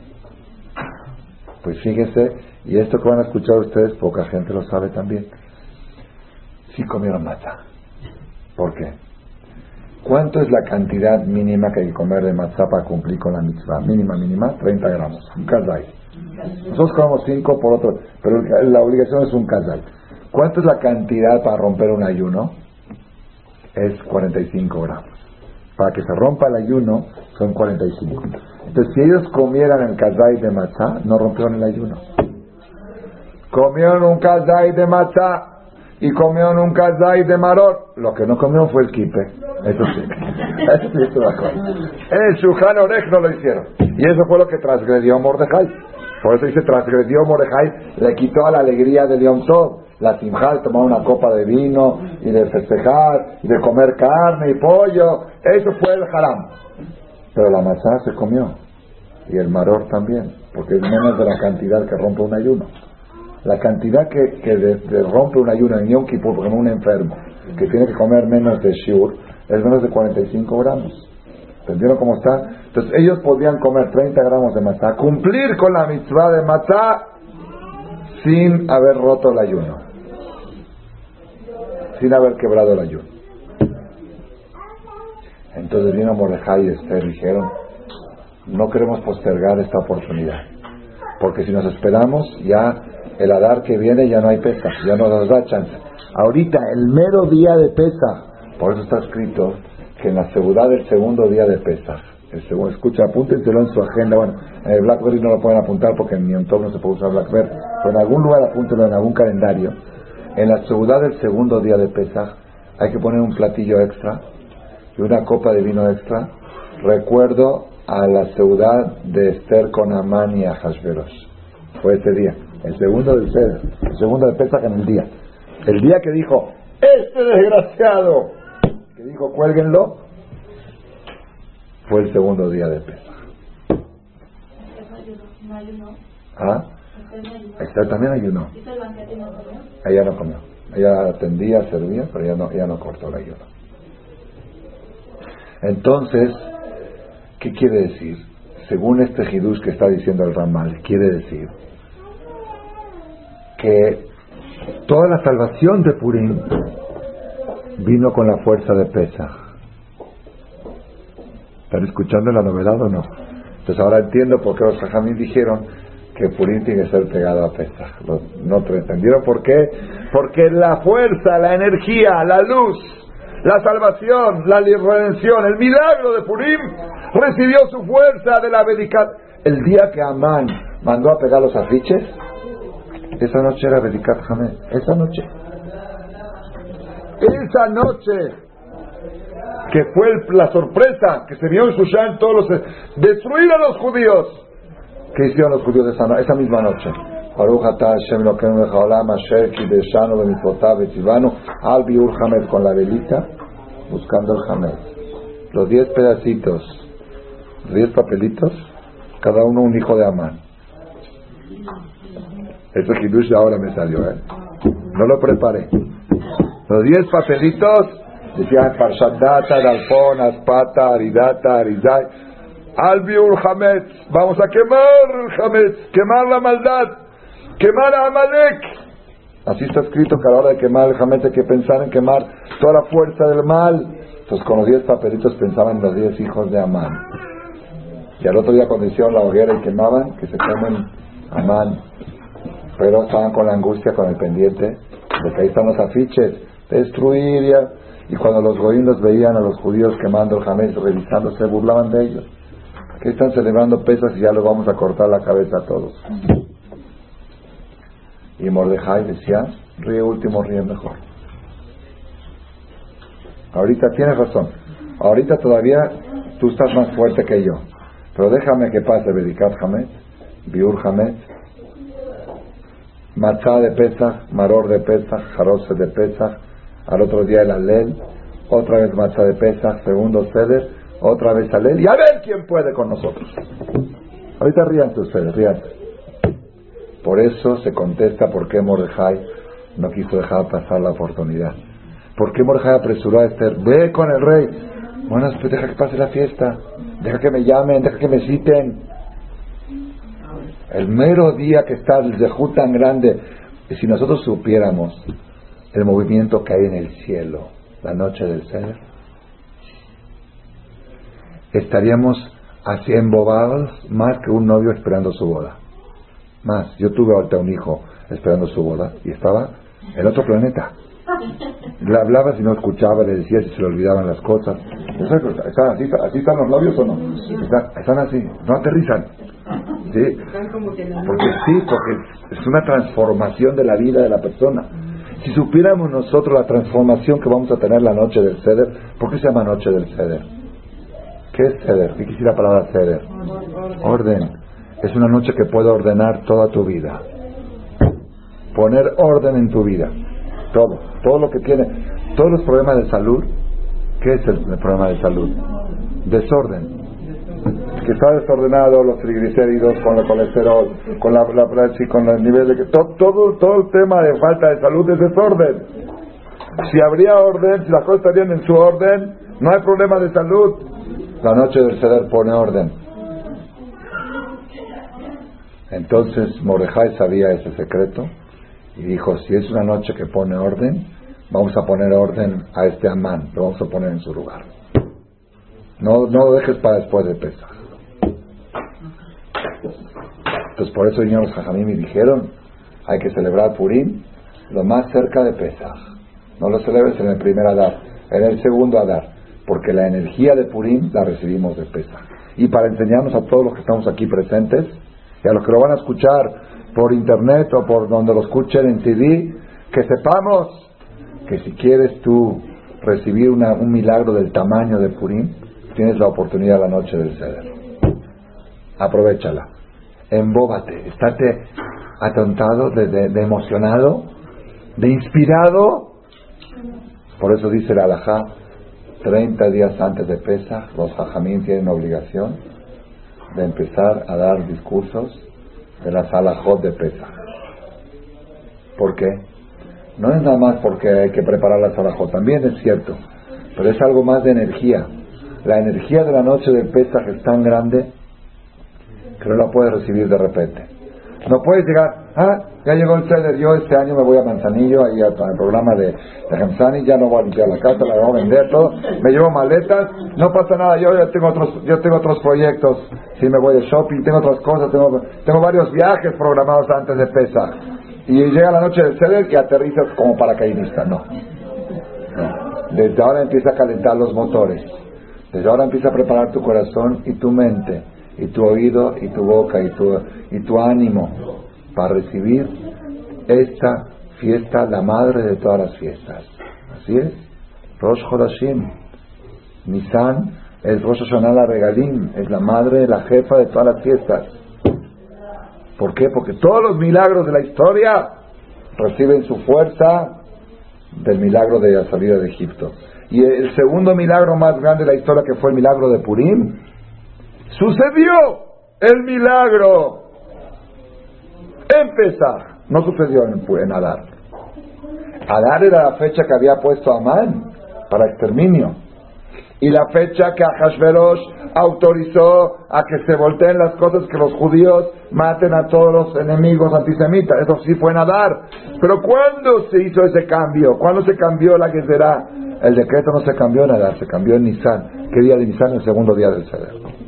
Pues fíjense, y esto que van a escuchar ustedes, poca gente lo sabe también. Sí comieron matzá. ¿Por qué? ¿Cuánto es la cantidad mínima que hay que comer de matzá para cumplir con la mitzvah? Mínima, mínima, 30 gramos. Un kazay. Nosotros comemos 5 por otro, pero la obligación es un kazay. ¿Cuánto es la cantidad para romper un ayuno? Es 45 gramos. Para que se rompa el ayuno son 45. Entonces, si ellos comieran el kazay de matzá, no rompieron el ayuno. Comieron un kazay de matzá, y comieron un kazay de maror. Lo que no comieron fue el kipe. Eso sí. <laughs> Eso sí es una cosa. En Shuhan Orech no lo hicieron. Y eso fue lo que transgredió Mordejai. Por eso dice, transgredió Mordejai, le quitó a la alegría de León Sod. La simjal, tomar una copa de vino y de festejar, y de comer carne y pollo. Eso fue el haram. Pero la matzá se comió. y el maror también, porque es menos de la cantidad que rompe un ayuno. La cantidad que, que rompe un ayuno en Yom Kippur, como un enfermo, que tiene que comer menos de shiur, es menos de 45 gramos. ¿Entendieron cómo está? Entonces ellos podían comer 30 gramos de matzá, cumplir con la mitzvah de matzá sin haber roto el ayuno, sin haber quebrado el ayuno. Entonces vino Mordejai y Esther dijeron, no queremos postergar esta oportunidad, porque si nos esperamos ya el Adar que viene ya no hay pesa, ya no nos da chance. Ahorita, el mero día de pesa, por eso está escrito que en la seguridad del segundo día de Pesach, el segundo, escucha, apúntenselo en su agenda, bueno, en el Blackberry no lo pueden apuntar porque en mi entorno se puede usar Blackberry, pero en algún lugar apúntenlo en algún calendario. En la seguridad del segundo día de Pesach hay que poner un platillo extra y una copa de vino extra. Recuerdo a la ciudad de Esther con Amán y a Fue ese día, el segundo del Ceder, el segundo de Pesach en el día. El día que dijo, este desgraciado dijo cuélguenlo, fue el segundo día de Pesach. ¿Ah? Esther también ayunó. Ella no comió. Ella atendía, servía, pero ella no, ella no cortó el ayuno. Entonces, ¿qué quiere decir? Según este Hidush que está diciendo el Ramal, quiere decir que toda la salvación de Purim vino con la fuerza de Pesach. ¿Están escuchando la novedad o no? Entonces ahora entiendo por qué los Jajamín dijeron que Purim tiene que ser pegado a Pesach. ¿No entendieron por qué? Porque la fuerza, la energía, la luz, la salvación, la redención, el milagro de Purim recibió su fuerza de la Bedicat. El día que Amán mandó a pegar los afiches, esa noche era Bedicat Jamé. Esa noche esa noche que fue la sorpresa que se vio en Sushan todos los destruir a los judíos ¿qué hicieron los judíos esa, esa misma noche? Al biur con la velita buscando el Hamed los diez pedacitos diez papelitos cada uno un hijo de Amán. Ese hidush ahora me salió ¿eh? no lo preparé. Los diez papelitos decían Parshadata, Dalfon, Aspata, Aridata, Arizai. Albiur Hametz, vamos a quemar el Hametz, quemar la maldad, quemar a Amalek. Así está escrito que a la hora de quemar el Hametz hay que pensar en quemar toda la fuerza del mal. Entonces con los diez papelitos pensaban en los diez hijos de Amán. Y al otro día cuando hicieron la hoguera y quemaban, que se quemen Amán. Pero estaban con la angustia, con el pendiente, de que ahí están los afiches destruir ya. Y cuando los goín los veían a los judíos quemando el jamés, revisando, se burlaban de ellos. Que están celebrando pesas y ya lo vamos a cortar la cabeza a todos. Y Mordejai decía, ríe último, ríe mejor. Ahorita tienes razón. Ahorita todavía tú estás más fuerte que yo. Pero déjame que pase Bedikat Hamet, Biur Hamet, Matzah de Pesach, Maror de Pesach, Jarose de Pesach, al otro día el Alel, otra vez marcha de pesa, segundo Ceder, otra vez Alel, y a ver quién puede con nosotros. Ahorita ríanse ustedes, ríanse. Por eso se contesta por qué Mordejai no quiso dejar pasar la oportunidad. ¿Por qué Mordejai apresuró a Esther? Ve con el rey. Bueno, pues deja que pase la fiesta. Deja que me llamen, deja que me citen. El mero día que está el Zehut tan grande, y si nosotros supiéramos el movimiento que hay en el cielo la noche del ser, estaríamos así embobados más que un novio esperando su boda. Más, yo tuve ahorita un hijo esperando su boda y estaba en otro planeta. Le hablaba si no escuchaba, le decía si se le olvidaban las cosas. ¿Están así, así están los novios o no? Están, así, no aterrizan. ¿Sí? Porque sí, porque es una transformación de la vida de la persona. Si supiéramos nosotros la transformación que vamos a tener la noche del ceder, ¿por qué se llama noche del ceder? ¿Qué es ceder? ¿Qué quisiera la palabra ceder? Orden. Es una noche que puede ordenar toda tu vida. Poner orden en tu vida. Todo. Todo lo que tiene. Todos los problemas de salud. ¿Qué es el, problema de salud? Desorden. que está desordenado los triglicéridos con el colesterol, con la, la, con el nivel de que todo, todo, todo el tema de falta de salud es desorden. Si habría orden, si las cosas estarían en su orden, no hay problema de salud. La noche del ceder pone orden. Entonces Mordejai sabía ese secreto y dijo, si es una noche que pone orden, vamos a poner orden a este Amán, lo vamos a poner en su lugar. No, no lo dejes para después de Pesach. Entonces por eso vinieron los Jajamim y dijeron, hay que celebrar Purim lo más cerca de Pesach. No lo celebres en el primer Adar, en el segundo Adar, porque la energía de Purim la recibimos de Pesach. Y para enseñarnos a todos los que estamos aquí presentes, y a los que lo van a escuchar por internet o por donde lo escuchen en CD, que sepamos que si quieres tú recibir un milagro del tamaño de Purim, tienes la oportunidad la noche del ceder. Aprovechala. Embóbate. Estate atontado, de, emocionado, de inspirado. Por eso dice la alajá, 30 días antes de Pesa, los hajamín tienen obligación de empezar a dar discursos de las alajot de Pesa. ¿Por qué? No es nada más porque hay que preparar las alajot, también es cierto, pero es algo más de energía. La energía de la noche de Pesach es tan grande que no la puedes recibir de repente. No puedes llegar, ah, ya llegó el ceder, yo este año me voy a Manzanillo, ahí al programa de, de ya no voy a limpiar la casa, la voy a vender, todo, me llevo maletas, no pasa nada, yo ya tengo otros, yo tengo otros proyectos, si me voy de shopping, tengo otras cosas, tengo, tengo varios viajes programados antes de Pesach. Y llega la noche del ceder y aterrizas como paracaidista, no. Desde ahora empieza a calentar los motores. Desde ahora empieza a preparar tu corazón y tu mente, y tu oído, y tu boca, y tu, y tu ánimo para recibir esta fiesta, la madre de todas las fiestas. Así es. Rosh Chodashim. Nisan es Rosh Hashanah la Regalim, es la madre, la jefa de todas las fiestas. ¿Por qué? Porque todos los milagros de la historia reciben su fuerza del milagro de la salida de Egipto. Y el segundo milagro más grande de la historia, que fue el milagro de Purim, sucedió el milagro empezar. No sucedió en, Adar. Adar era la fecha que había puesto Amán para exterminio. Y la fecha que Ahashverosh autorizó a que se volteen las cosas, que los judíos maten a todos los enemigos antisemitas. Eso sí fue en Adar. Pero ¿cuándo se hizo ese cambio? ¿Cuándo se cambió la que será? El decreto no se cambió en Adar, se cambió en Nisan. ¿Qué día de Nisan? El segundo día del Seder.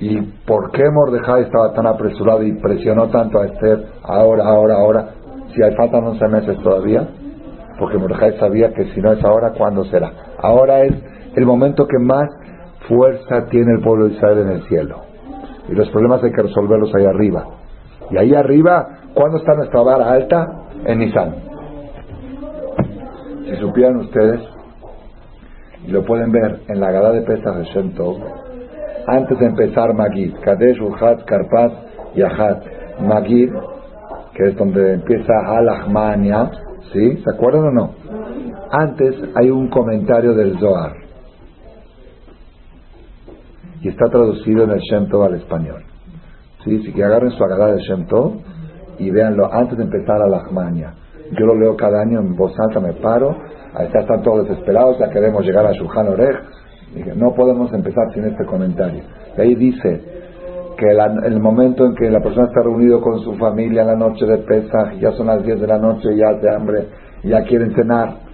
¿Y por qué Mordejai estaba tan apresurado y presionó tanto a Esther ahora, ahora, ahora? Si hay faltan 11 meses todavía. Porque Mordejai sabía que si no es ahora, ¿cuándo será? Ahora es el momento que más fuerza tiene el pueblo de Israel en el cielo. Y los problemas hay que resolverlos ahí arriba. Y ahí arriba, ¿cuándo está nuestra vara alta? En Nisan. Si supieran ustedes, y lo pueden ver en la gala de Pesach de Shem antes de empezar Magid, Kadesh, Uhat, Karpat y. Magid, que es donde empieza Al-Ahmania, ¿sí? ¿Se acuerdan o no? Antes hay un comentario del Zohar. Y está traducido en el Shem Tov al español. ¿Sí? Si que agarren su agada de Shem Tov y véanlo antes de empezar Al-Ahmania. Yo lo leo cada año en voz alta, me paro, ahí están todos desesperados, ya queremos llegar a Shulchan Orej. No podemos empezar sin este comentario. Y ahí dice que el momento en que la persona está reunido con su familia en la noche de Pesach, ya son las 10 de la noche, ya hace hambre, ya quieren cenar,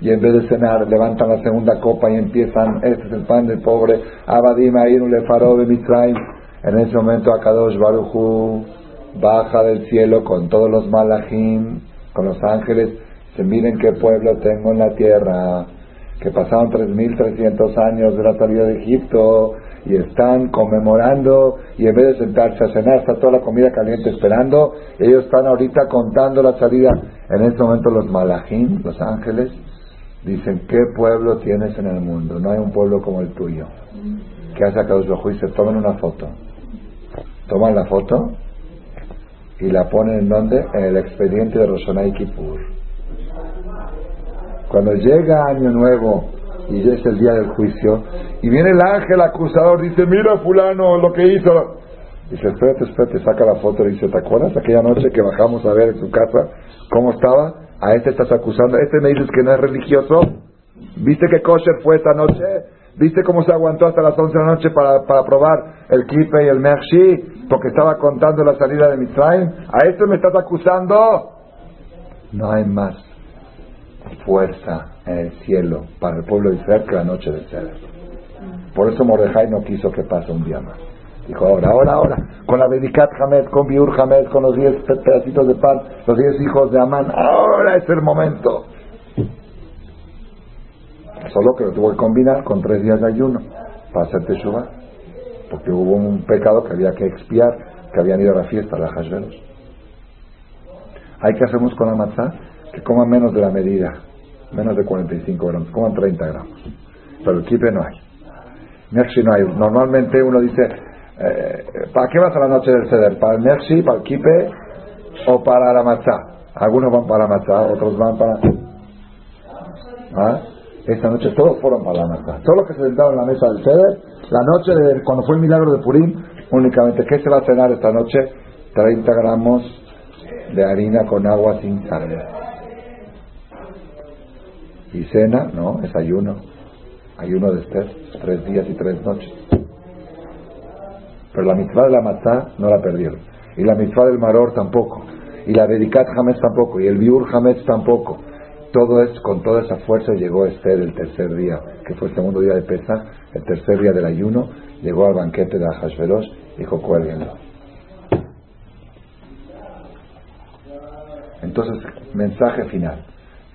y en vez de cenar levantan la segunda copa y empiezan, este es el pan del pobre, Abadim Ainu Lefaro de Mitzrayim. En ese momento Akadosh Baruchu baja del cielo con todos los malachim con los ángeles, se miren qué pueblo tengo en la tierra, que pasaron 3.300 años de la salida de Egipto y están conmemorando y en vez de sentarse a cenar está toda la comida caliente esperando, ellos están ahorita contando la salida. En este momento los malajim, los ángeles, dicen, ¿qué pueblo tienes en el mundo? No hay un pueblo como el tuyo. ¿Qué hace acá los ojos? Y se toman una foto. Toman la foto y la ponen en donde? En el expediente de Rosonai Kippur. Cuando llega Año Nuevo y es el día del juicio, y viene el ángel acusador, dice, mira fulano lo que hizo. Dice, espérate, espérate, saca la foto y dice, ¿te acuerdas aquella noche que bajamos a ver en su casa cómo estaba? A este estás acusando, a este me dices que no es religioso. ¿Viste qué kosher fue esta noche? ¿Viste cómo se aguantó hasta las 11 de la noche para, para probar el kipe y el mershi? Porque estaba contando la salida de Mitzrayim. ¿A esto me estás acusando? No hay más fuerza en el cielo para el pueblo de Israel que la noche de Ceder. Por eso Mordejai no quiso que pase un día más. Dijo, ahora, ahora, ahora, con la Bedikat Hamed, con Biur Hamed, con los diez pedacitos de pan, los diez hijos de Amán, ahora es el momento. Solo que lo tuvo que combinar con tres días de ayuno para hacer Teshuvah. Porque hubo un pecado que había que expiar, que habían ido a la fiesta, a la Hashvelos. Hay que hacemos con la matzah que coman menos de la medida, menos de 45 gramos, coman 30 gramos. Pero el kipe no hay. Merci no hay. Normalmente uno dice, eh, ¿para qué vas a la noche del ceder? ¿Para el merci, para el kipe o para la matzá? Algunos van para la matzá, otros van para... ¿Ah? Esta noche todos fueron para la matzá. Todos los que se sentaron en la mesa del ceder, la noche de, cuando fue el milagro de Purim, únicamente, ¿qué se va a cenar esta noche? 30 gramos de harina con agua sin sal. Y cena, no, es ayuno. Ayuno de Esther, tres días y tres noches. Pero la mitad de la matzá no la perdieron. Y la mitad del maror tampoco. Y la dedicat Hametz tampoco. Y el biur Hametz tampoco. Todo es, con toda esa fuerza llegó Esther el tercer día, que fue el segundo día de Pesa, el tercer día del ayuno, llegó al banquete de Ahashverosh, dijo, cuélguenlo. Entonces, mensaje final.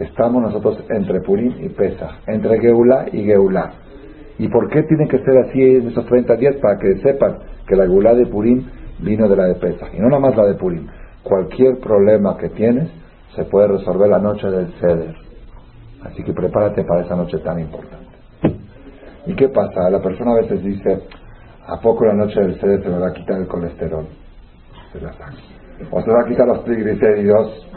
Estamos nosotros entre Purim y Pesach, entre Geulá y Geulá. ¿Y por qué tiene que ser así en esos 30 días? Para que sepan que la Geulá de Purim vino de la de Pesach. Y no nada más la de Purim. Cualquier problema que tienes se puede resolver la noche del Ceder. Así que prepárate para esa noche tan importante. ¿Y qué pasa? La persona a veces dice, ¿a poco la noche del Ceder se me va a quitar el colesterol? Se la. O se va a quitar los triglicéridos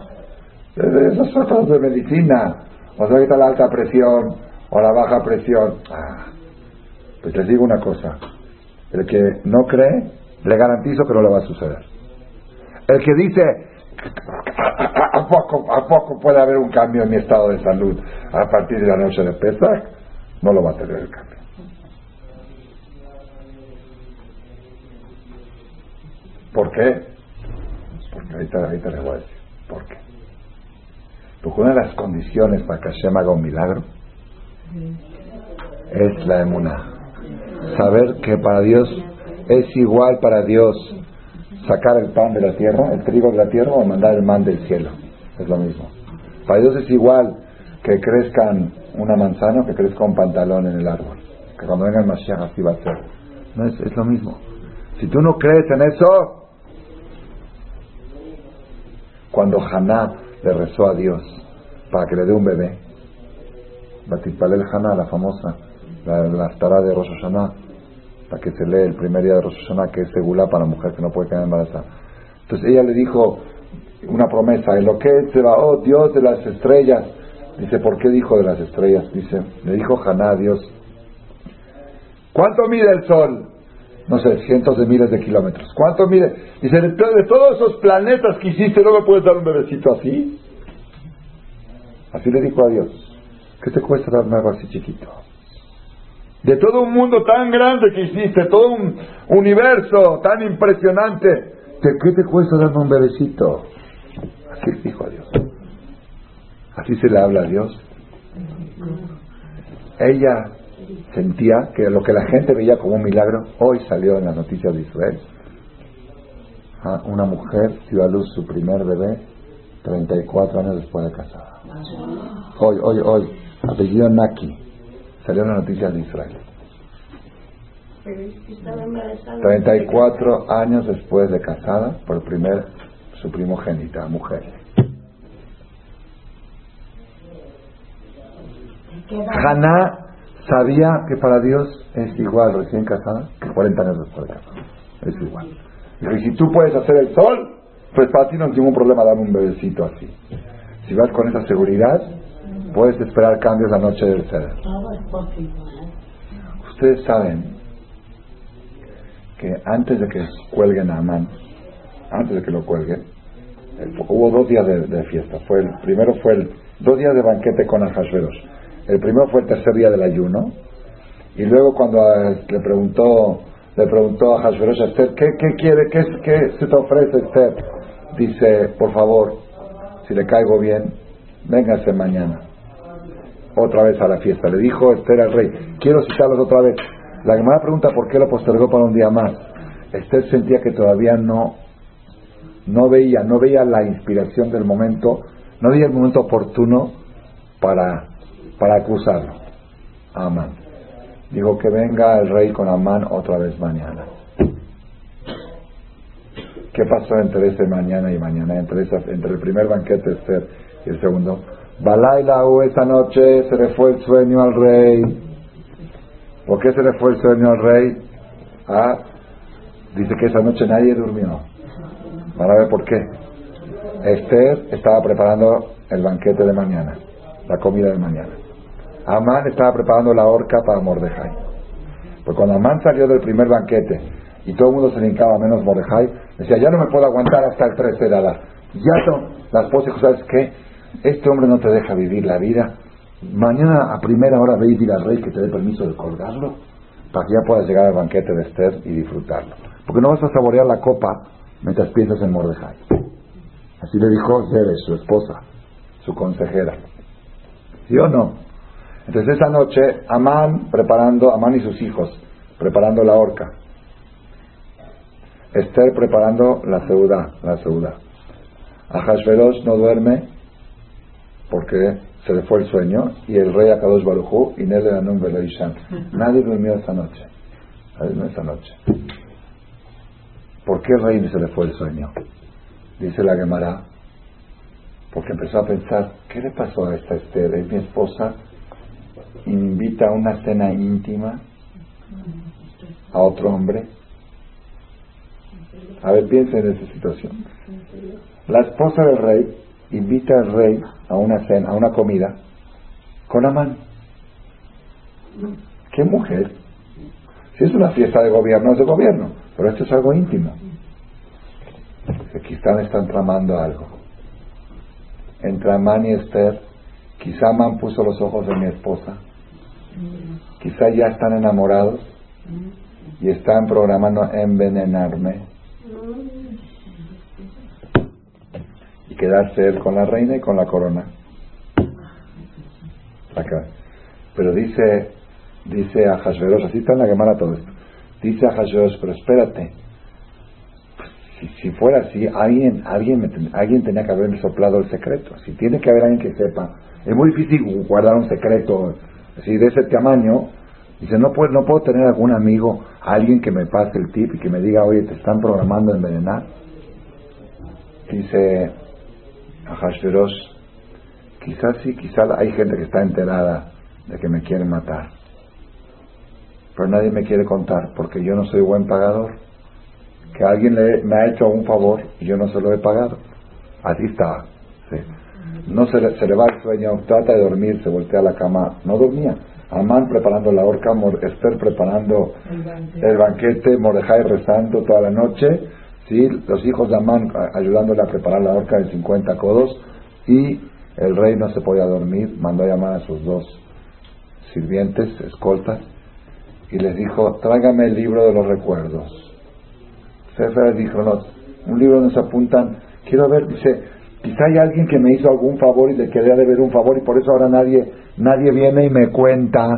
esos son de medicina. O sea, está la alta presión o la baja presión. Ah, pues les digo una cosa. El que no cree, le garantizo que no le va a suceder. El que dice, ¿a, poco, ¿a poco puede haber un cambio en mi estado de salud a partir de la noche de Pesach? No lo va a tener el cambio. ¿Por qué? Porque ahorita, ahorita les voy a decir. ¿Por qué? Porque una de las condiciones para que Hashem haga un milagro es la emuna. Saber que para Dios es igual para Dios sacar el pan de la tierra, el trigo de la tierra o mandar el man del cielo. Es lo mismo. Para Dios es igual que crezcan una manzana o que crezca un pantalón en el árbol. Que cuando venga el Mashiach así va a ser. No es, es lo mismo. Si tú no crees en eso, cuando Haná le rezó a Dios para que le dé un bebé. Batipalel Haná, la famosa, la, la de Rosh Hashanah, la que se lee el primer día de Rosh que es segula para la mujer que no puede quedar embarazada. Entonces ella le dijo una promesa, en lo que se va, oh Dios de las estrellas. Dice, ¿por qué dijo de las estrellas? Dice, le dijo Haná a Dios, ¿cuánto mide el sol? No sé, cientos de miles de kilómetros. ¿Cuánto mide? Dice, de, todos esos planetas que hiciste, ¿no me puedes dar un bebecito así? Así le dijo a Dios. ¿Qué te cuesta darme algo así chiquito? De todo un mundo tan grande que hiciste, todo un universo tan impresionante, ¿qué te cuesta darme un bebecito? Así le dijo a Dios. Así se le habla a Dios. Ella sentía que lo que la gente veía como un milagro, hoy salió en las noticias de Israel. Ah, una mujer dio a luz su primer bebé 34 años después de casada. Hoy, hoy, hoy, apellido Naki, salió en las noticias de Israel. 34 años después de casada por primer su primogénita, mujer. Haná sabía que para Dios es igual recién casada que 40 años después de casada. Es igual. Y si tú puedes hacer el sol, pues para ti no hay ningún problema darme un bebecito así. Si vas con esa seguridad, puedes esperar cambios la noche del ceder. Ustedes saben que antes de que cuelguen a Amán, antes de que lo cuelguen, hubo dos días de, fiesta. Fue el primero fue el dos días de banquete con Ahasveros. El primero fue el tercer día del ayuno y luego cuando le preguntó le preguntó a Hashverosh Esther, ¿qué, ¿qué, quiere? ¿Qué, ¿Qué se te ofrece Esther? Dice, por favor, si le caigo bien, véngase mañana. Otra vez a la fiesta. Le dijo Esther al rey, quiero citarlos otra vez. La Gemara pregunta por qué lo postergó para un día más. Esther sentía que todavía no, no veía, no veía la inspiración del momento, no veía el momento oportuno para, para acusarlo. Amán. Digo que venga el rey con Amán otra vez mañana. ¿Qué pasó entre ese mañana y mañana? Entre, entre el primer banquete Esther y el segundo. Balaila esa noche se le fue el sueño al rey. ¿Por qué se le fue el sueño al rey? Ah, dice que esa noche nadie durmió. Van a ver por qué. Esther estaba preparando el banquete de mañana, la comida de mañana. Amán estaba preparando la horca para Mordejai. Pues cuando Amán salió del primer banquete y todo el mundo se le menos Mordejai, decía, ya no me puedo aguantar hasta el 13 de. Ya son las esposa dijo, ¿sabes qué? Este hombre no te deja vivir la vida. Mañana a primera hora ve y dile al rey que te dé permiso de colgarlo para que ya puedas llegar al banquete de Esther y disfrutarlo. Porque no vas a saborear la copa mientras piensas en Mordejai. Así le dijo Zere, su esposa, su consejera. ¿Sí o no? Entonces esa noche, Amán preparando, Amán y sus hijos, preparando la horca. Esther preparando la ceuda, la ceuda. Ahasveros no duerme porque se le fue el sueño y el rey Akadosh Barujú y Nele Anum Nadie durmió esa noche. Nadie durmió esa noche. ¿Por qué el rey se le fue el sueño? Dice la Gemara, porque empezó a pensar, ¿qué le pasó a esta Esther? Es mi esposa invita a una cena íntima a otro hombre. A ver, piensen en esa situación. La esposa del rey invita al rey a una cena, a una comida con Amán. ¿Qué mujer? Si es una fiesta de gobierno, es de gobierno, pero esto es algo íntimo. Aquí están, están tramando algo. Entre Amán y Esther, quizá Amán puso los ojos de mi esposa Quizá ya están enamorados y están programando envenenarme y quedarse él con la reina y con la corona. Acá. Pero dice, dice a Hashverosh, así está en la Gemara todo esto. Dice a Hashverosh, pero espérate, si, si, fuera así, alguien, alguien, alguien tenía que haberme soplado el secreto. Si tiene que haber alguien que sepa, es muy difícil guardar un secreto así de ese tamaño, dice, no puedo, no puedo tener algún amigo, alguien que me pase el tip y que me diga, oye, te están programando envenenar. Dice a Hashverosh, quizás sí, quizás hay gente que está enterada de que me quieren matar. Pero nadie me quiere contar porque yo no soy buen pagador. Que alguien le, me ha hecho un favor y yo no se lo he pagado. Así está. No se le, se le va el sueño, trata de dormir, se voltea a la cama, no dormía. Amán preparando la horca, Esther preparando el banquete, Mordejai rezando toda la noche, ¿sí? los hijos de Amán ayudándole a preparar la horca de 50 codos y el rey no se podía dormir, mandó a llamar a sus dos sirvientes, escoltas, y les dijo, tráigame el libro de los recuerdos. César dijo, no, un libro donde se apuntan, quiero ver, dice, Quizá hay alguien que me hizo algún favor y le quería deber un favor y por eso ahora nadie, nadie viene y me cuenta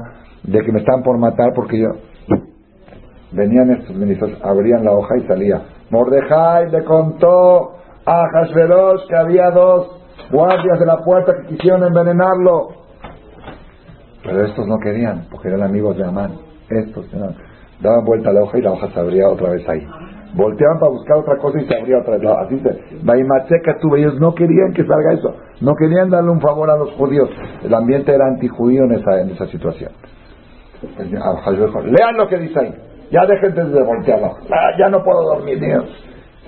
de que me están por matar porque yo... Venían estos ministros, abrían la hoja y salía. Mordejai le contó a Hashverosh que había dos guardias de la puerta que quisieron envenenarlo. Pero estos no querían, porque eran amigos de Amán. Estos daban vuelta a la hoja y la hoja se abría otra vez ahí volteaban para buscar otra cosa y se abría otra vez. Así se, tuve, ellos no querían que salga eso, no querían darle un favor a los judíos. El ambiente era antijudío en esa, en esa situación. Lean lo que dice ahí, ya dejen de voltearlo, ya no puedo dormir, Dios.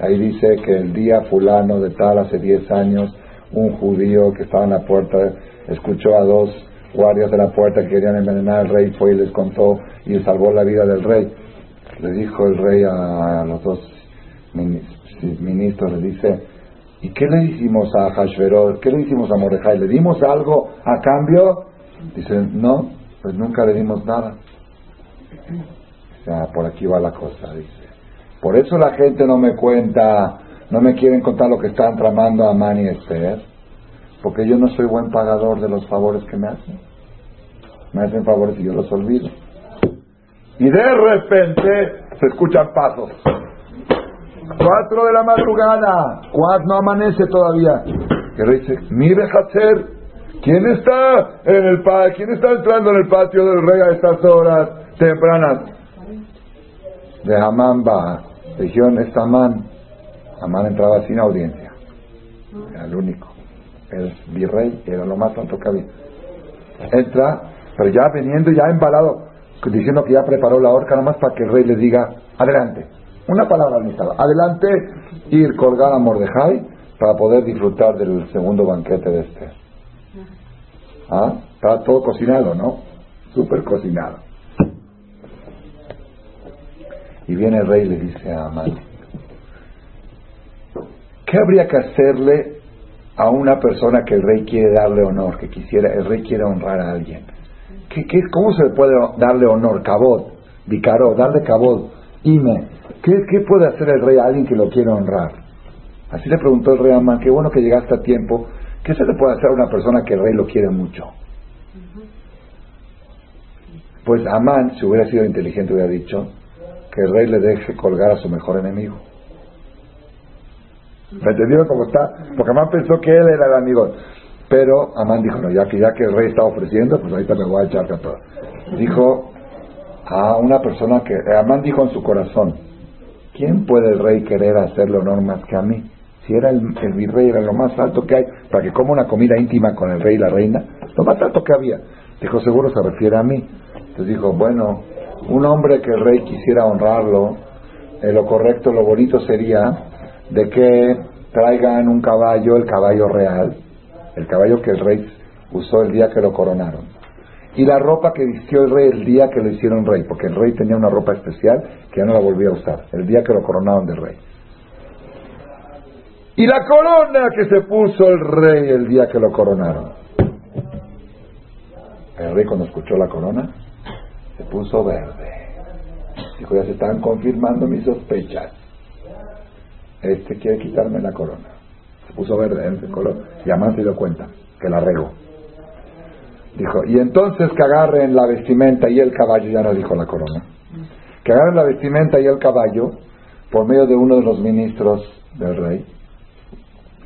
Ahí dice que el día fulano de tal, hace 10 años, un judío que estaba en la puerta escuchó a dos guardias de la puerta que querían envenenar al rey, fue y les contó y salvó la vida del rey. Le dijo el rey a, los dos ministros, le dice, ¿y qué le hicimos a Hashverot? ¿Qué le hicimos a Mordejai? ¿Le dimos algo a cambio? Dice, no, pues nunca le dimos nada. O sea, por aquí va la cosa, dice. Por eso la gente no me cuenta, no me quieren contar lo que están tramando a Mani porque yo no soy buen pagador de los favores que me hacen. Me hacen favores y yo los olvido. Y de repente se escuchan pasos. Cuatro de la madrugada, cuatro no amanece todavía. Que dice, mire Hatzer, ¿quién está en el ¿Quién está entrando en el patio del rey a estas horas tempranas? De Amán va, dijeron es Amán. Amán entraba sin audiencia. Era el único. El virrey era lo más alto que había. Entra, pero ya veniendo, ya embalado, diciendo que ya preparó la horca, nomás para que el rey le diga, adelante. Una palabra al Adelante, ir colgar a Mordejai para poder disfrutar del segundo banquete de este. ¿Ah? Está todo cocinado, ¿no? Súper cocinado. Y viene el rey y le dice a Amán, ¿qué habría que hacerle a una persona que el rey quiere darle honor, que quisiera, el rey quiere honrar a alguien? ¿Qué, qué, cómo se le puede darle honor? Cabot, Vicaró, darle cabot, Ime. ¿Qué, ¿Qué puede hacer el rey a alguien que lo quiere honrar? Así le preguntó el rey a Amán, qué bueno que llegaste a tiempo. ¿Qué se le puede hacer a una persona que el rey lo quiere mucho? Pues Amán, si hubiera sido inteligente, hubiera dicho que el rey le deje colgar a su mejor enemigo. ¿Me entendieron cómo está? Porque Amán pensó que él era el amigo. Pero Amán dijo, no, ya que, ya que el rey está ofreciendo, pues ahorita me voy a echar todo. Dijo a una persona que, Amán dijo en su corazón, ¿quién puede el rey querer hacerle honor más que a mí? Si era el, virrey, era lo más alto que hay, para que coma una comida íntima con el rey y la reina, lo más alto que había. Dijo, seguro se refiere a mí. Entonces dijo, bueno, un hombre que el rey quisiera honrarlo, eh, lo correcto, lo bonito sería de que traigan un caballo, el caballo real, el caballo que el rey usó el día que lo coronaron. Y la ropa que vistió el rey el día que lo hicieron rey, porque el rey tenía una ropa especial que ya no la volvía a usar, el día que lo coronaron de rey. Y la corona que se puso el rey el día que lo coronaron. El rey cuando escuchó la corona se puso verde. Dijo, ya se están confirmando mis sospechas. Este quiere quitarme la corona. Se puso verde en ese color. Y además se dio cuenta que la regó. Dijo, y entonces que agarren la vestimenta y el caballo, ya no dijo la corona, que agarren la vestimenta y el caballo por medio de uno de los ministros del rey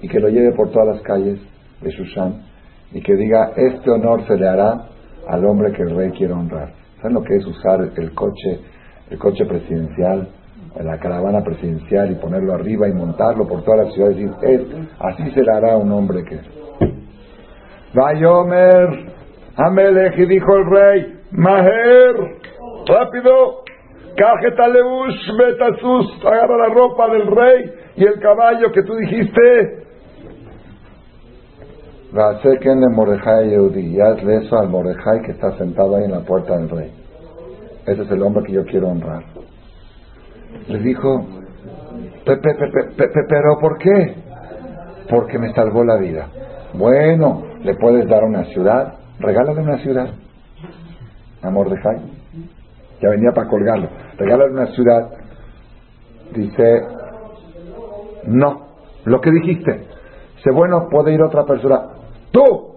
y que lo lleve por todas las calles de Shushan y que diga, este honor se le hará al hombre que el rey quiere honrar. ¿Saben lo que es usar el coche, el coche presidencial, la caravana presidencial y ponerlo arriba y montarlo por toda la ciudad y decir, es, así se le hará un hombre que... Vayomer, Amelech, y dijo el rey, Maher, rápido, Cajetaleush, Betasus, agarra la ropa del rey y el caballo que tú dijiste. Vaseken de Mordejai Yehudi, y hazle eso al Mordejai que está sentado ahí en la puerta del rey. Ese es el hombre que yo quiero honrar. Le dijo, pero ¿por qué? Porque me salvó la vida. Bueno, le puedes dar una ciudad, regálale una ciudad a Mordejai. Ya venía para colgarlo. Regálale una ciudad. Dice, no, lo que dijiste. Dice, bueno, puede ir otra persona. Tú,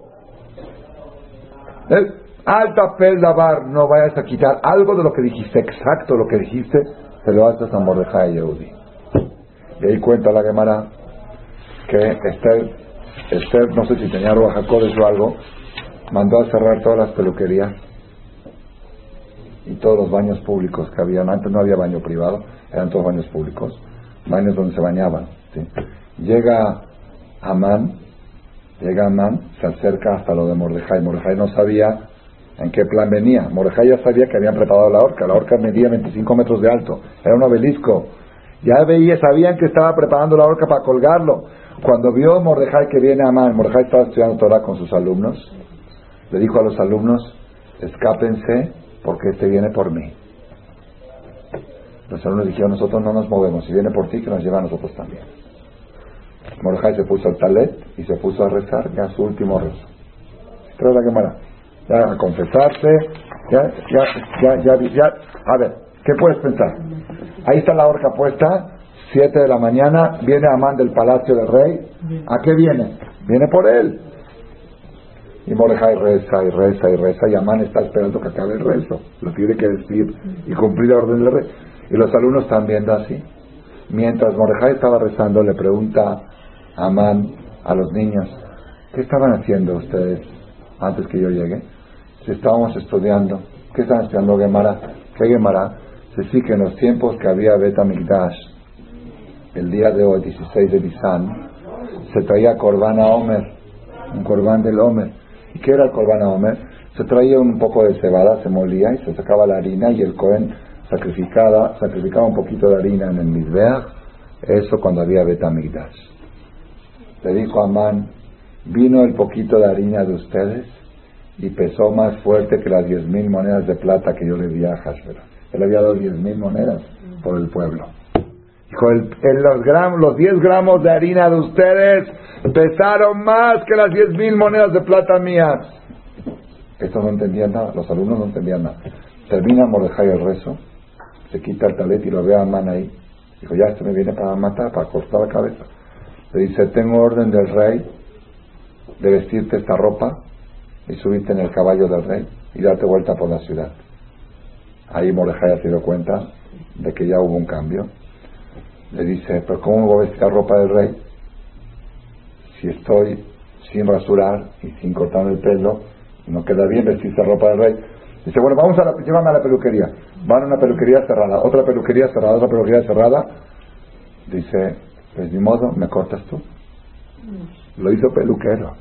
alta bar no vayas a quitar algo de lo que dijiste, exacto lo que dijiste, se lo haces a Mordejai Yehudi. Y ahí cuenta la Gemara que Esther, Esther, no sé si tenía Ruajacodes o algo, mandó a cerrar todas las peluquerías y todos los baños públicos que habían. Antes no había baño privado, eran todos baños públicos, baños donde se bañaban. Llega Amán Llega Amán, se acerca hasta lo de Mordejai. Mordejai no sabía en qué plan venía. Mordejai ya sabía que habían preparado la horca. La horca medía 25 metros de alto. Era un obelisco. Ya veía, sabían que estaba preparando la horca para colgarlo. Cuando vio Mordejai que viene Amán, Mordejai estaba estudiando Torah con sus alumnos. le dijo a los alumnos, escápense porque este viene por mí. Los alumnos dijeron, nosotros no nos movemos, si viene por ti, que nos lleva a nosotros también. Mordejai se puso al talet y se puso a rezar ya su último rezo. La cámara. Ya a confesarse, ya, ya, ya, ya. A ver, ¿qué puedes pensar? Ahí está la horca puesta, 7 de la mañana, viene Amán del palacio del rey. ¿A qué viene? Viene por él. Y Mordejai reza y reza y reza y Amán está esperando que acabe el rezo. Lo tiene que decir y cumplir la orden del rey. Y los alumnos están viendo así. Mientras Mordejai estaba rezando, le pregunta Amán a los niños, ¿qué estaban haciendo ustedes antes que yo llegue? Estábamos estudiando, ¿qué estaban estudiando Gemara? ¿Qué Gemara? Se que en los tiempos que había Beta Migdash, el día de hoy, 16 de Nisan, se traía Corbán a Omer, un Corbán del Omer. ¿Y qué era el Corbán a Omer? Se traía un poco de cebada, se molía y se sacaba la harina y el Cohen sacrificaba, sacrificaba un poquito de harina en el Mizbeach, eso cuando había Betamigdash. Le dijo a Amán, vino el poquito de harina de ustedes y pesó más fuerte que las diez mil monedas de plata que yo le di a Hashver. Él había dado diez mil monedas por el pueblo. Dijo, el, los, gramos, los 10 gramos de harina de ustedes pesaron más que las diez mil monedas de plata mías. Esto no entendían nada, los alumnos no entendían nada. Termina Mordejai el rezo, se quita el talet y lo ve a Amán ahí. Dijo, ya este me viene para matar, para cortar la cabeza. Le dice, tengo orden del rey de vestirte esta ropa y subirte en el caballo del rey y darte vuelta por la ciudad. Ahí Mordejai se dio cuenta de que ya hubo un cambio le dice, pero ¿cómo me voy a vestir la ropa del rey? Si estoy sin rasurar y sin cortar el pelo, no queda bien vestirse la ropa del rey. Dice, bueno, vamos a la, llévame a la peluquería. Van a una peluquería cerrada, otra peluquería cerrada, otra peluquería cerrada. Dice, pues ni modo, me cortas tú. Lo hizo peluquero.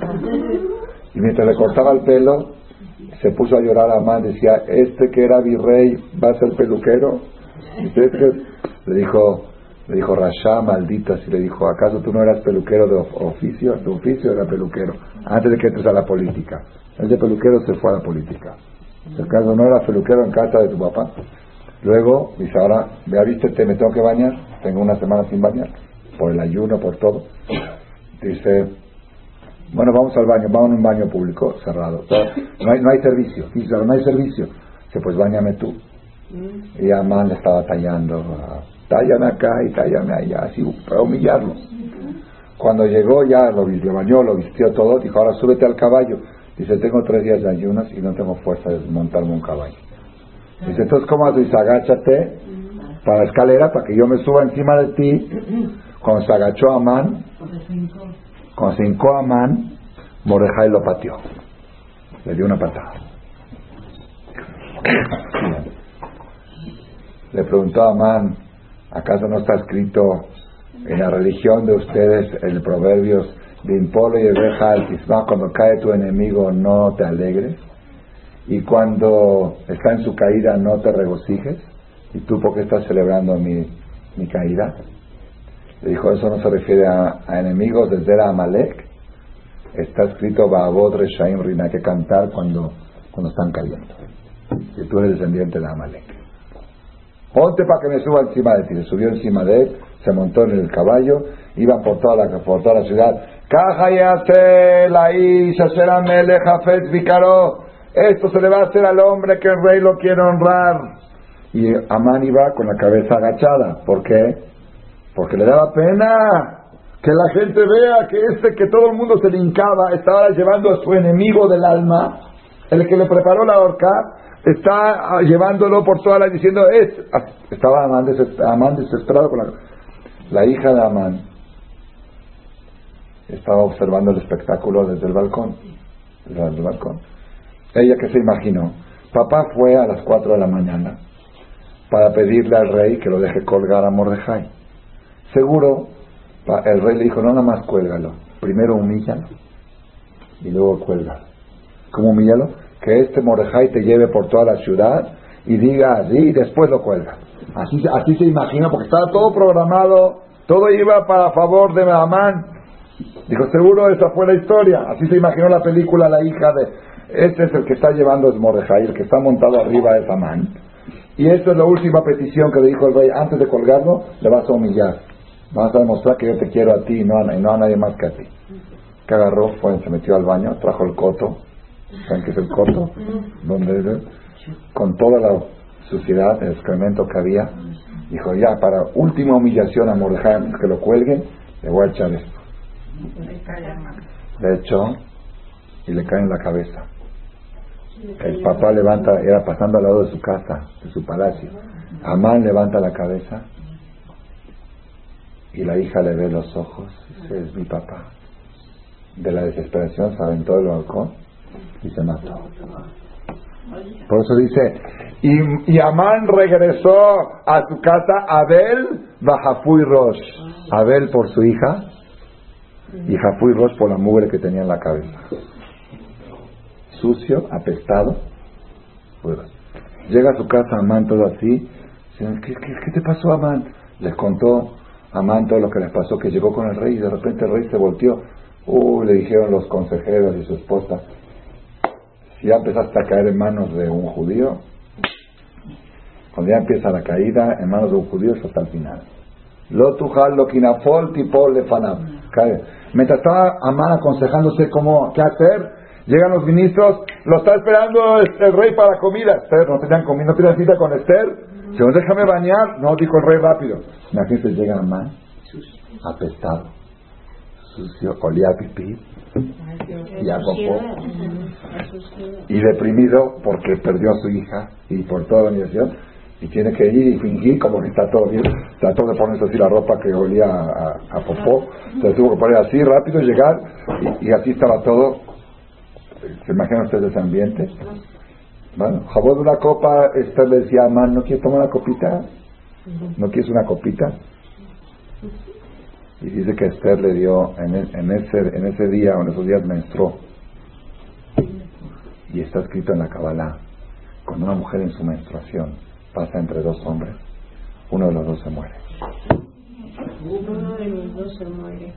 <laughs> Y mientras le cortaba el pelo, se puso a llorar a más, decía, este que era virrey va a ser peluquero. Le dijo, le dijo Rasha, maldita, si le dijo, ¿acaso tú no eras peluquero de oficio? Tu oficio era peluquero, antes de que entres a la política. El de peluquero se fue a la política. El caso no era peluquero en casa de tu papá. Luego dice, ahora, vea, te me tengo que bañar, tengo una semana sin bañar, por el ayuno, por todo. Dice, bueno, vamos al baño, vamos a un baño público cerrado. No hay, no hay servicio. Dice, no hay servicio. Dice, pues bañame tú. Y Amán le estaba tallando tállame acá y tállame allá, así para humillarlo. Cuando llegó ya lo, lo bañó, lo vistió todo, dijo, ahora súbete al caballo. Dice, tengo tres días de ayunas y no tengo fuerza de montarme un caballo. Dice, entonces, ¿cómo haces? Dice, agáchate para la escalera para que yo me suba encima de ti. Cuando se agachó Amán, cuando se hincó Amán, Mordejai lo pateó. Le dio una patada. <clears throat> Le preguntó a Amán, ¿Acaso no está escrito en la religión de ustedes, el Proverbios, de impolo y deja al cuando cae tu enemigo no te alegres? Y cuando está en su caída no te regocijes? ¿Y tú por qué estás celebrando mi caída? Le dijo, eso no se refiere a, enemigos desde la Amalek. Está escrito Baabod Reshaim Rina, que cantar cuando, cuando están cayendo. Y tú eres descendiente de Amalek. Ponte para que me suba encima de ti. Se subió encima de él, se montó en el caballo, iba por toda la, por toda la ciudad. la Esto se le va a hacer al hombre que el rey lo quiere honrar. Y Amán iba con la cabeza agachada. ¿Por qué? Porque le daba pena que la gente vea que este que todo el mundo se le estaba llevando a su enemigo del alma, el que le preparó la horca, está ah, llevándolo por toda la diciendo es ah, estaba Amán, desesperado con la, la hija de Amán. Estaba observando el espectáculo desde el balcón desde el balcón. Ella que se imaginó papá fue a las 4 de la mañana para pedirle al rey que lo deje colgar a Mordejai seguro el rey le dijo no nada más cuélgalo primero humíllalo y luego cuélgalo ¿cómo humíllalo? que este Mordejai te lleve por toda la ciudad y diga así y después lo cuelga. Así, así se imagina, porque estaba todo programado, todo iba para favor de Amán. Dijo, seguro esa fue la historia. Así se imaginó la película la hija de... Este es el que está llevando es Mordejai, el que está montado arriba es Amán. Y esta es la última petición que le dijo el rey, antes de colgarlo, le vas a humillar. Vas a demostrar que yo te quiero a ti y no a, nadie más que a ti. Que agarró, fue, se metió al baño, trajo el coto. ¿Saben qué es el coto? Donde, con toda la suciedad, el excremento que había, dijo, ya, para última humillación a Mordejai, que lo cuelguen, le voy a echar esto. De hecho, y le cae en la cabeza. El papá levanta, era pasando al lado de su casa, de su palacio. Amán levanta la cabeza y la hija le ve los ojos. Dice, es mi papá. De la desesperación se aventó del balcón y se mató. Por eso dice, y, Amán regresó a su casa, Abel Bajafuy Rosh. Abel por su hija y Jafuy Rosh por la mugre que tenía en la cabeza. Sucio, apestado. Llega a su casa Amán todo así. ¿Qué, qué, qué te pasó, Amán? Les contó Amán todo lo que les pasó, que llegó con el rey y de repente el rey se volteó. Uh, le dijeron los consejeros y su esposa, si ya empezaste a caer en manos de un judío, cuando ya empieza la caída en manos de un judío es hasta el final. Lo tujal lo kinafol tipo le Mientras estaba Amán aconsejándose cómo, qué hacer, llegan los ministros, lo está esperando el rey para comida. No tenían comida, no tenían cita con Esther. Señor, déjame bañar. No, dijo el rey rápido. Imagínense, llega Amán, apestado, sucio, olía a pipí y a popó. Y deprimido porque perdió a su hija y por toda la universidad y tiene que ir y fingir como que está todo bien. Trató de ponerse así la ropa que olía a, popó. Entonces tuvo que poner así rápido, llegar y, así estaba todo. ¿Se imaginan ustedes ese ambiente? Bueno, jabón de una copa, Esther le decía a ¿no quieres tomar una copita? ¿No quieres una copita? Y dice que Esther le dio, en, en, ese, en ese día o en esos días menstruó. Y está escrito en la Kabbalah, cuando una mujer en su menstruación pasa entre dos hombres, uno de los dos se muere. Uno de los dos se muere.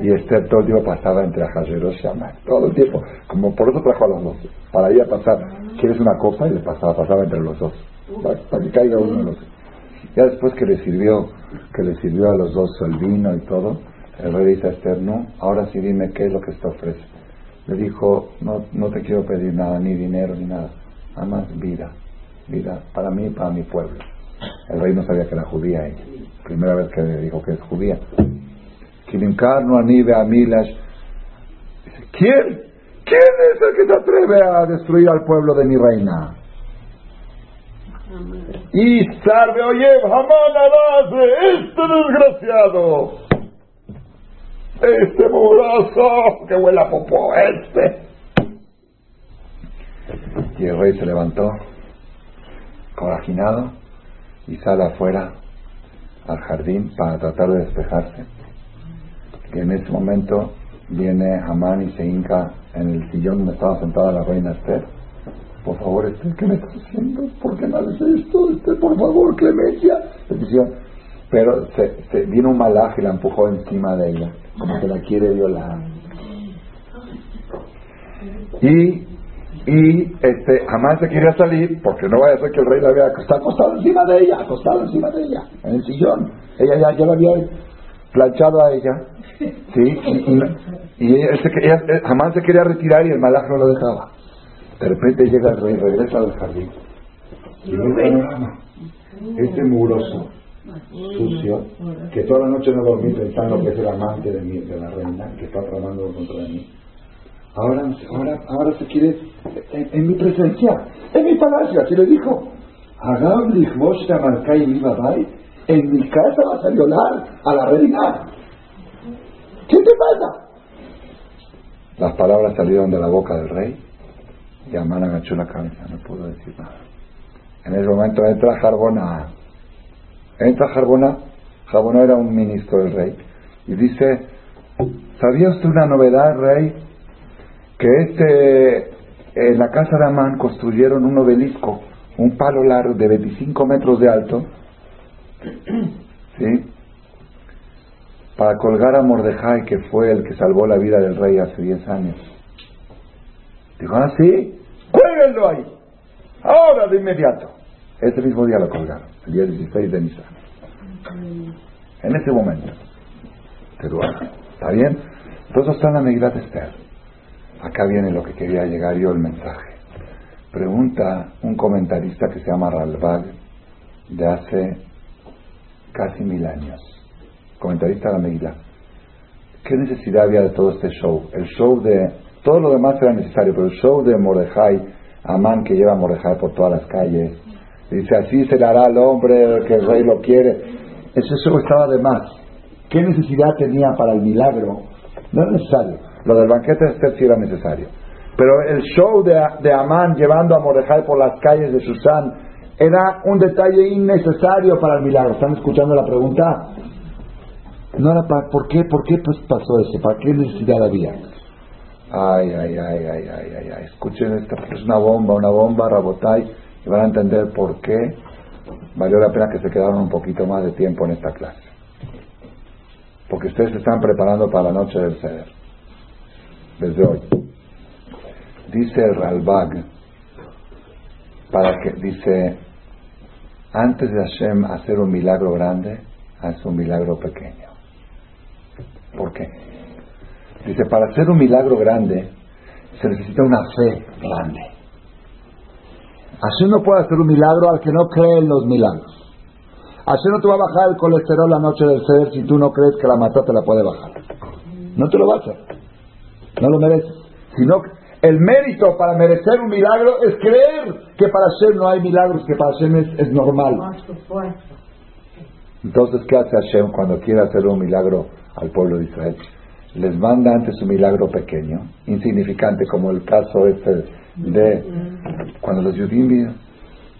Y Esther todo el tiempo pasaba entre Ajayeros y Amán, todo el tiempo, como por eso trajo a los dos, para ir a pasar, ¿quieres una copa? Y le pasaba, pasaba entre los dos, que caiga uno de los dos. Ya después que le sirvió, que le sirvió a los dos el vino y todo, el rey dice a Esther, no, ahora sí dime qué es lo que te ofrece. Le dijo, no, no te quiero pedir nada, ni dinero, ni nada, nada más vida vida para mí y para mi pueblo. El rey no sabía que era judía ella. Primera vez que le dijo que es judía. ¿Quién? ¿Quién es el que se atreve a destruir al pueblo de mi reina? Y salve, oye, jamás este desgraciado, este muroso que huele a popó, este. Y el rey se levantó corajinado y sale afuera al jardín para tratar de despejarse. Y en ese momento viene Amán y se hinca en el sillón donde estaba sentada la reina Esther. Por favor, Esther, ¿qué me estás haciendo? ¿Por qué me haces esto? Esther, por favor, clemencia. Pero se, se, vino un malaje y la empujó encima de ella, como que la quiere violar. Y y este jamás se quería salir porque no vaya a ser que el rey la vea está acostado encima de ella acostado encima de ella en el sillón ella ya, ya la había planchado a ella sí y, ella, jamás se quería retirar y el malaj no lo dejaba de repente llega el rey regresa al jardín y ve este mugroso sucio que toda la noche no dormí pensando que es el amante de, mi, de la reina que está tramando contra mí Ahora, ahora, ahora se quiere en, mi presencia, en mi palacio, así le dijo. En mi casa vas a violar a la reina. ¿Qué te pasa? Las palabras salieron de la boca del rey y Amán agachó la cabeza, no pudo decir nada. En ese momento entra Jarbona. Entra Jarbona. Jarbona era un ministro del rey. Y dice, ¿sabía usted una novedad, rey? que este, en la casa de Amán construyeron un obelisco, un palo largo de 25 metros de alto, <clears throat> ¿sí? Para colgar a Mordejai, que fue el que salvó la vida del rey hace 10 años. Dijo, ah, sí, cuélguenlo ahí, ahora de inmediato. Ese mismo día lo colgaron, el día 16 de Nisan. En ese momento. ¿Está bien? Entonces está en la Megilat Esther. Acá viene lo que quería llegar yo, el mensaje. Pregunta un comentarista que se llama Ralbag, de hace casi mil años. Comentarista de la Megilat. ¿Qué necesidad había de todo este show? El show de... Todo lo demás era necesario, pero el show de Mordejai, Amán que lleva a Mordejai por todas las calles, dice así se le hará al hombre que el rey lo quiere. Ese show estaba de más. ¿Qué necesidad tenía para el milagro? No es necesario. Lo del banquete de Esther sí era necesario. Pero el show de, de Amán llevando a Mordejai por las calles de Susán era un detalle innecesario para el milagro. ¿Están escuchando la pregunta? No era para, ¿por qué, por qué pues pasó eso? ¿Para qué necesidad había? Ay, ay, ay, ay, ay, ay, ay. Escuchen esta, es una bomba, una bomba, Rabotay, y van a entender por qué valió la pena que se quedaron un poquito más de tiempo en esta clase. Porque ustedes se están preparando para la noche del ceder. Desde hoy. Dice el Ralbag, para que, dice, antes de Hashem hacer un milagro grande, hace un milagro pequeño. ¿Por qué? Dice, para hacer un milagro grande, se necesita una fe grande. Hashem no puede hacer un milagro al que no cree en los milagros. Hashem no te va a bajar el colesterol la noche del ceder si tú no crees que la mata te la puede bajar. No te lo va a hacer. No lo mereces. Sino el mérito para merecer un milagro es creer que para Hashem no hay milagros, que para Hashem es, es normal. Entonces, ¿qué hace Hashem cuando quiere hacer un milagro al pueblo de Israel? Les manda antes un milagro pequeño, insignificante, como el caso este de cuando los judíos vieron,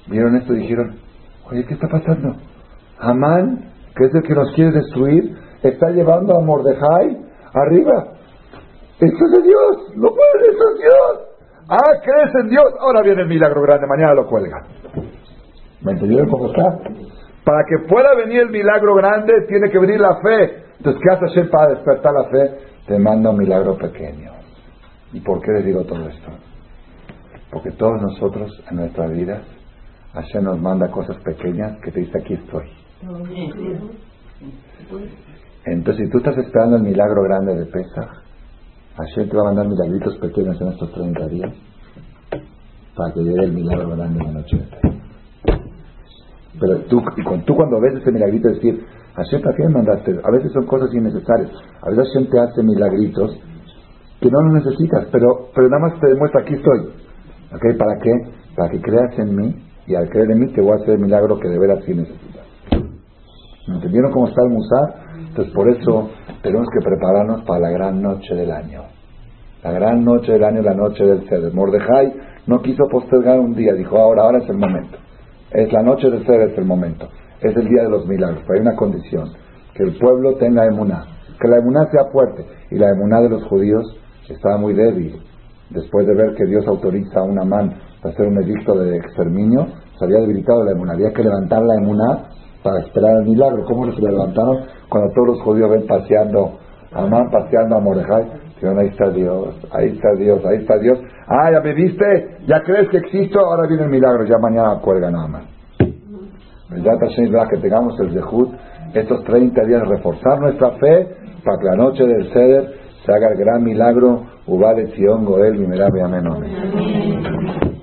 vieron esto dijeron, oye, ¿qué está pasando? Amán, que es el que nos quiere destruir, está llevando a Mordejai arriba. Esto es de Dios, lo puede, esto es Dios. Ah, crees en Dios, ahora viene el milagro grande, mañana lo cuelgan. ¿Me entendieron cómo está? Para que pueda venir el milagro grande, tiene que venir la fe. Entonces, ¿qué hace Hashem para despertar la fe? Te manda un milagro pequeño. ¿Y por qué les digo todo esto? Porque todos nosotros en nuestra vida, Hashem nos manda cosas pequeñas que te dice aquí estoy. Entonces, si tú estás esperando el milagro grande de Pesach, Hashem te va a mandar milagritos pequeños en estos 30 días para que llegue el milagro grande en la noche. Pero tú, y tú cuando ves ese milagrito, decir, Hashem, ¿para qué me mandaste? A veces son cosas innecesarias. A veces Hashem te hace milagritos que no los necesitas, pero, pero nada más te demuestra, aquí estoy. ¿Ok? ¿Para qué? Para que creas en mí y al creer en mí te voy a hacer el milagro que de veras sí necesitas. ¿Me entendieron cómo está el Musar? Entonces por eso tenemos que prepararnos para la gran noche del año. La gran noche del año, la noche del Ceder. Mordejai no quiso postergar un día, dijo ahora, ahora es el momento. Es la noche del Ceder, es el momento. Es el día de los milagros, pero hay una condición, que el pueblo tenga emuná, que la emuná sea fuerte. Y la emuná de los judíos estaba muy débil. Después de ver que Dios autoriza a una man a hacer un edicto de exterminio, se había debilitado la emuná. Había que levantar la emuná para esperar el milagro. ¿Cómo se levantaron? Cuando todos los judíos ven paseando a Amán, paseando a Mordejai, dijeron, ahí está Dios, ahí está Dios, ahí está Dios. Ah, ya me viste, ya crees que existo, ahora viene el milagro, ya mañana cuelgan a Amán. Que tengamos el Zehut, estos 30 días reforzar nuestra fe para que la noche del Ceder se haga el gran milagro, Ubale Zion Goel Mimerabe Amén.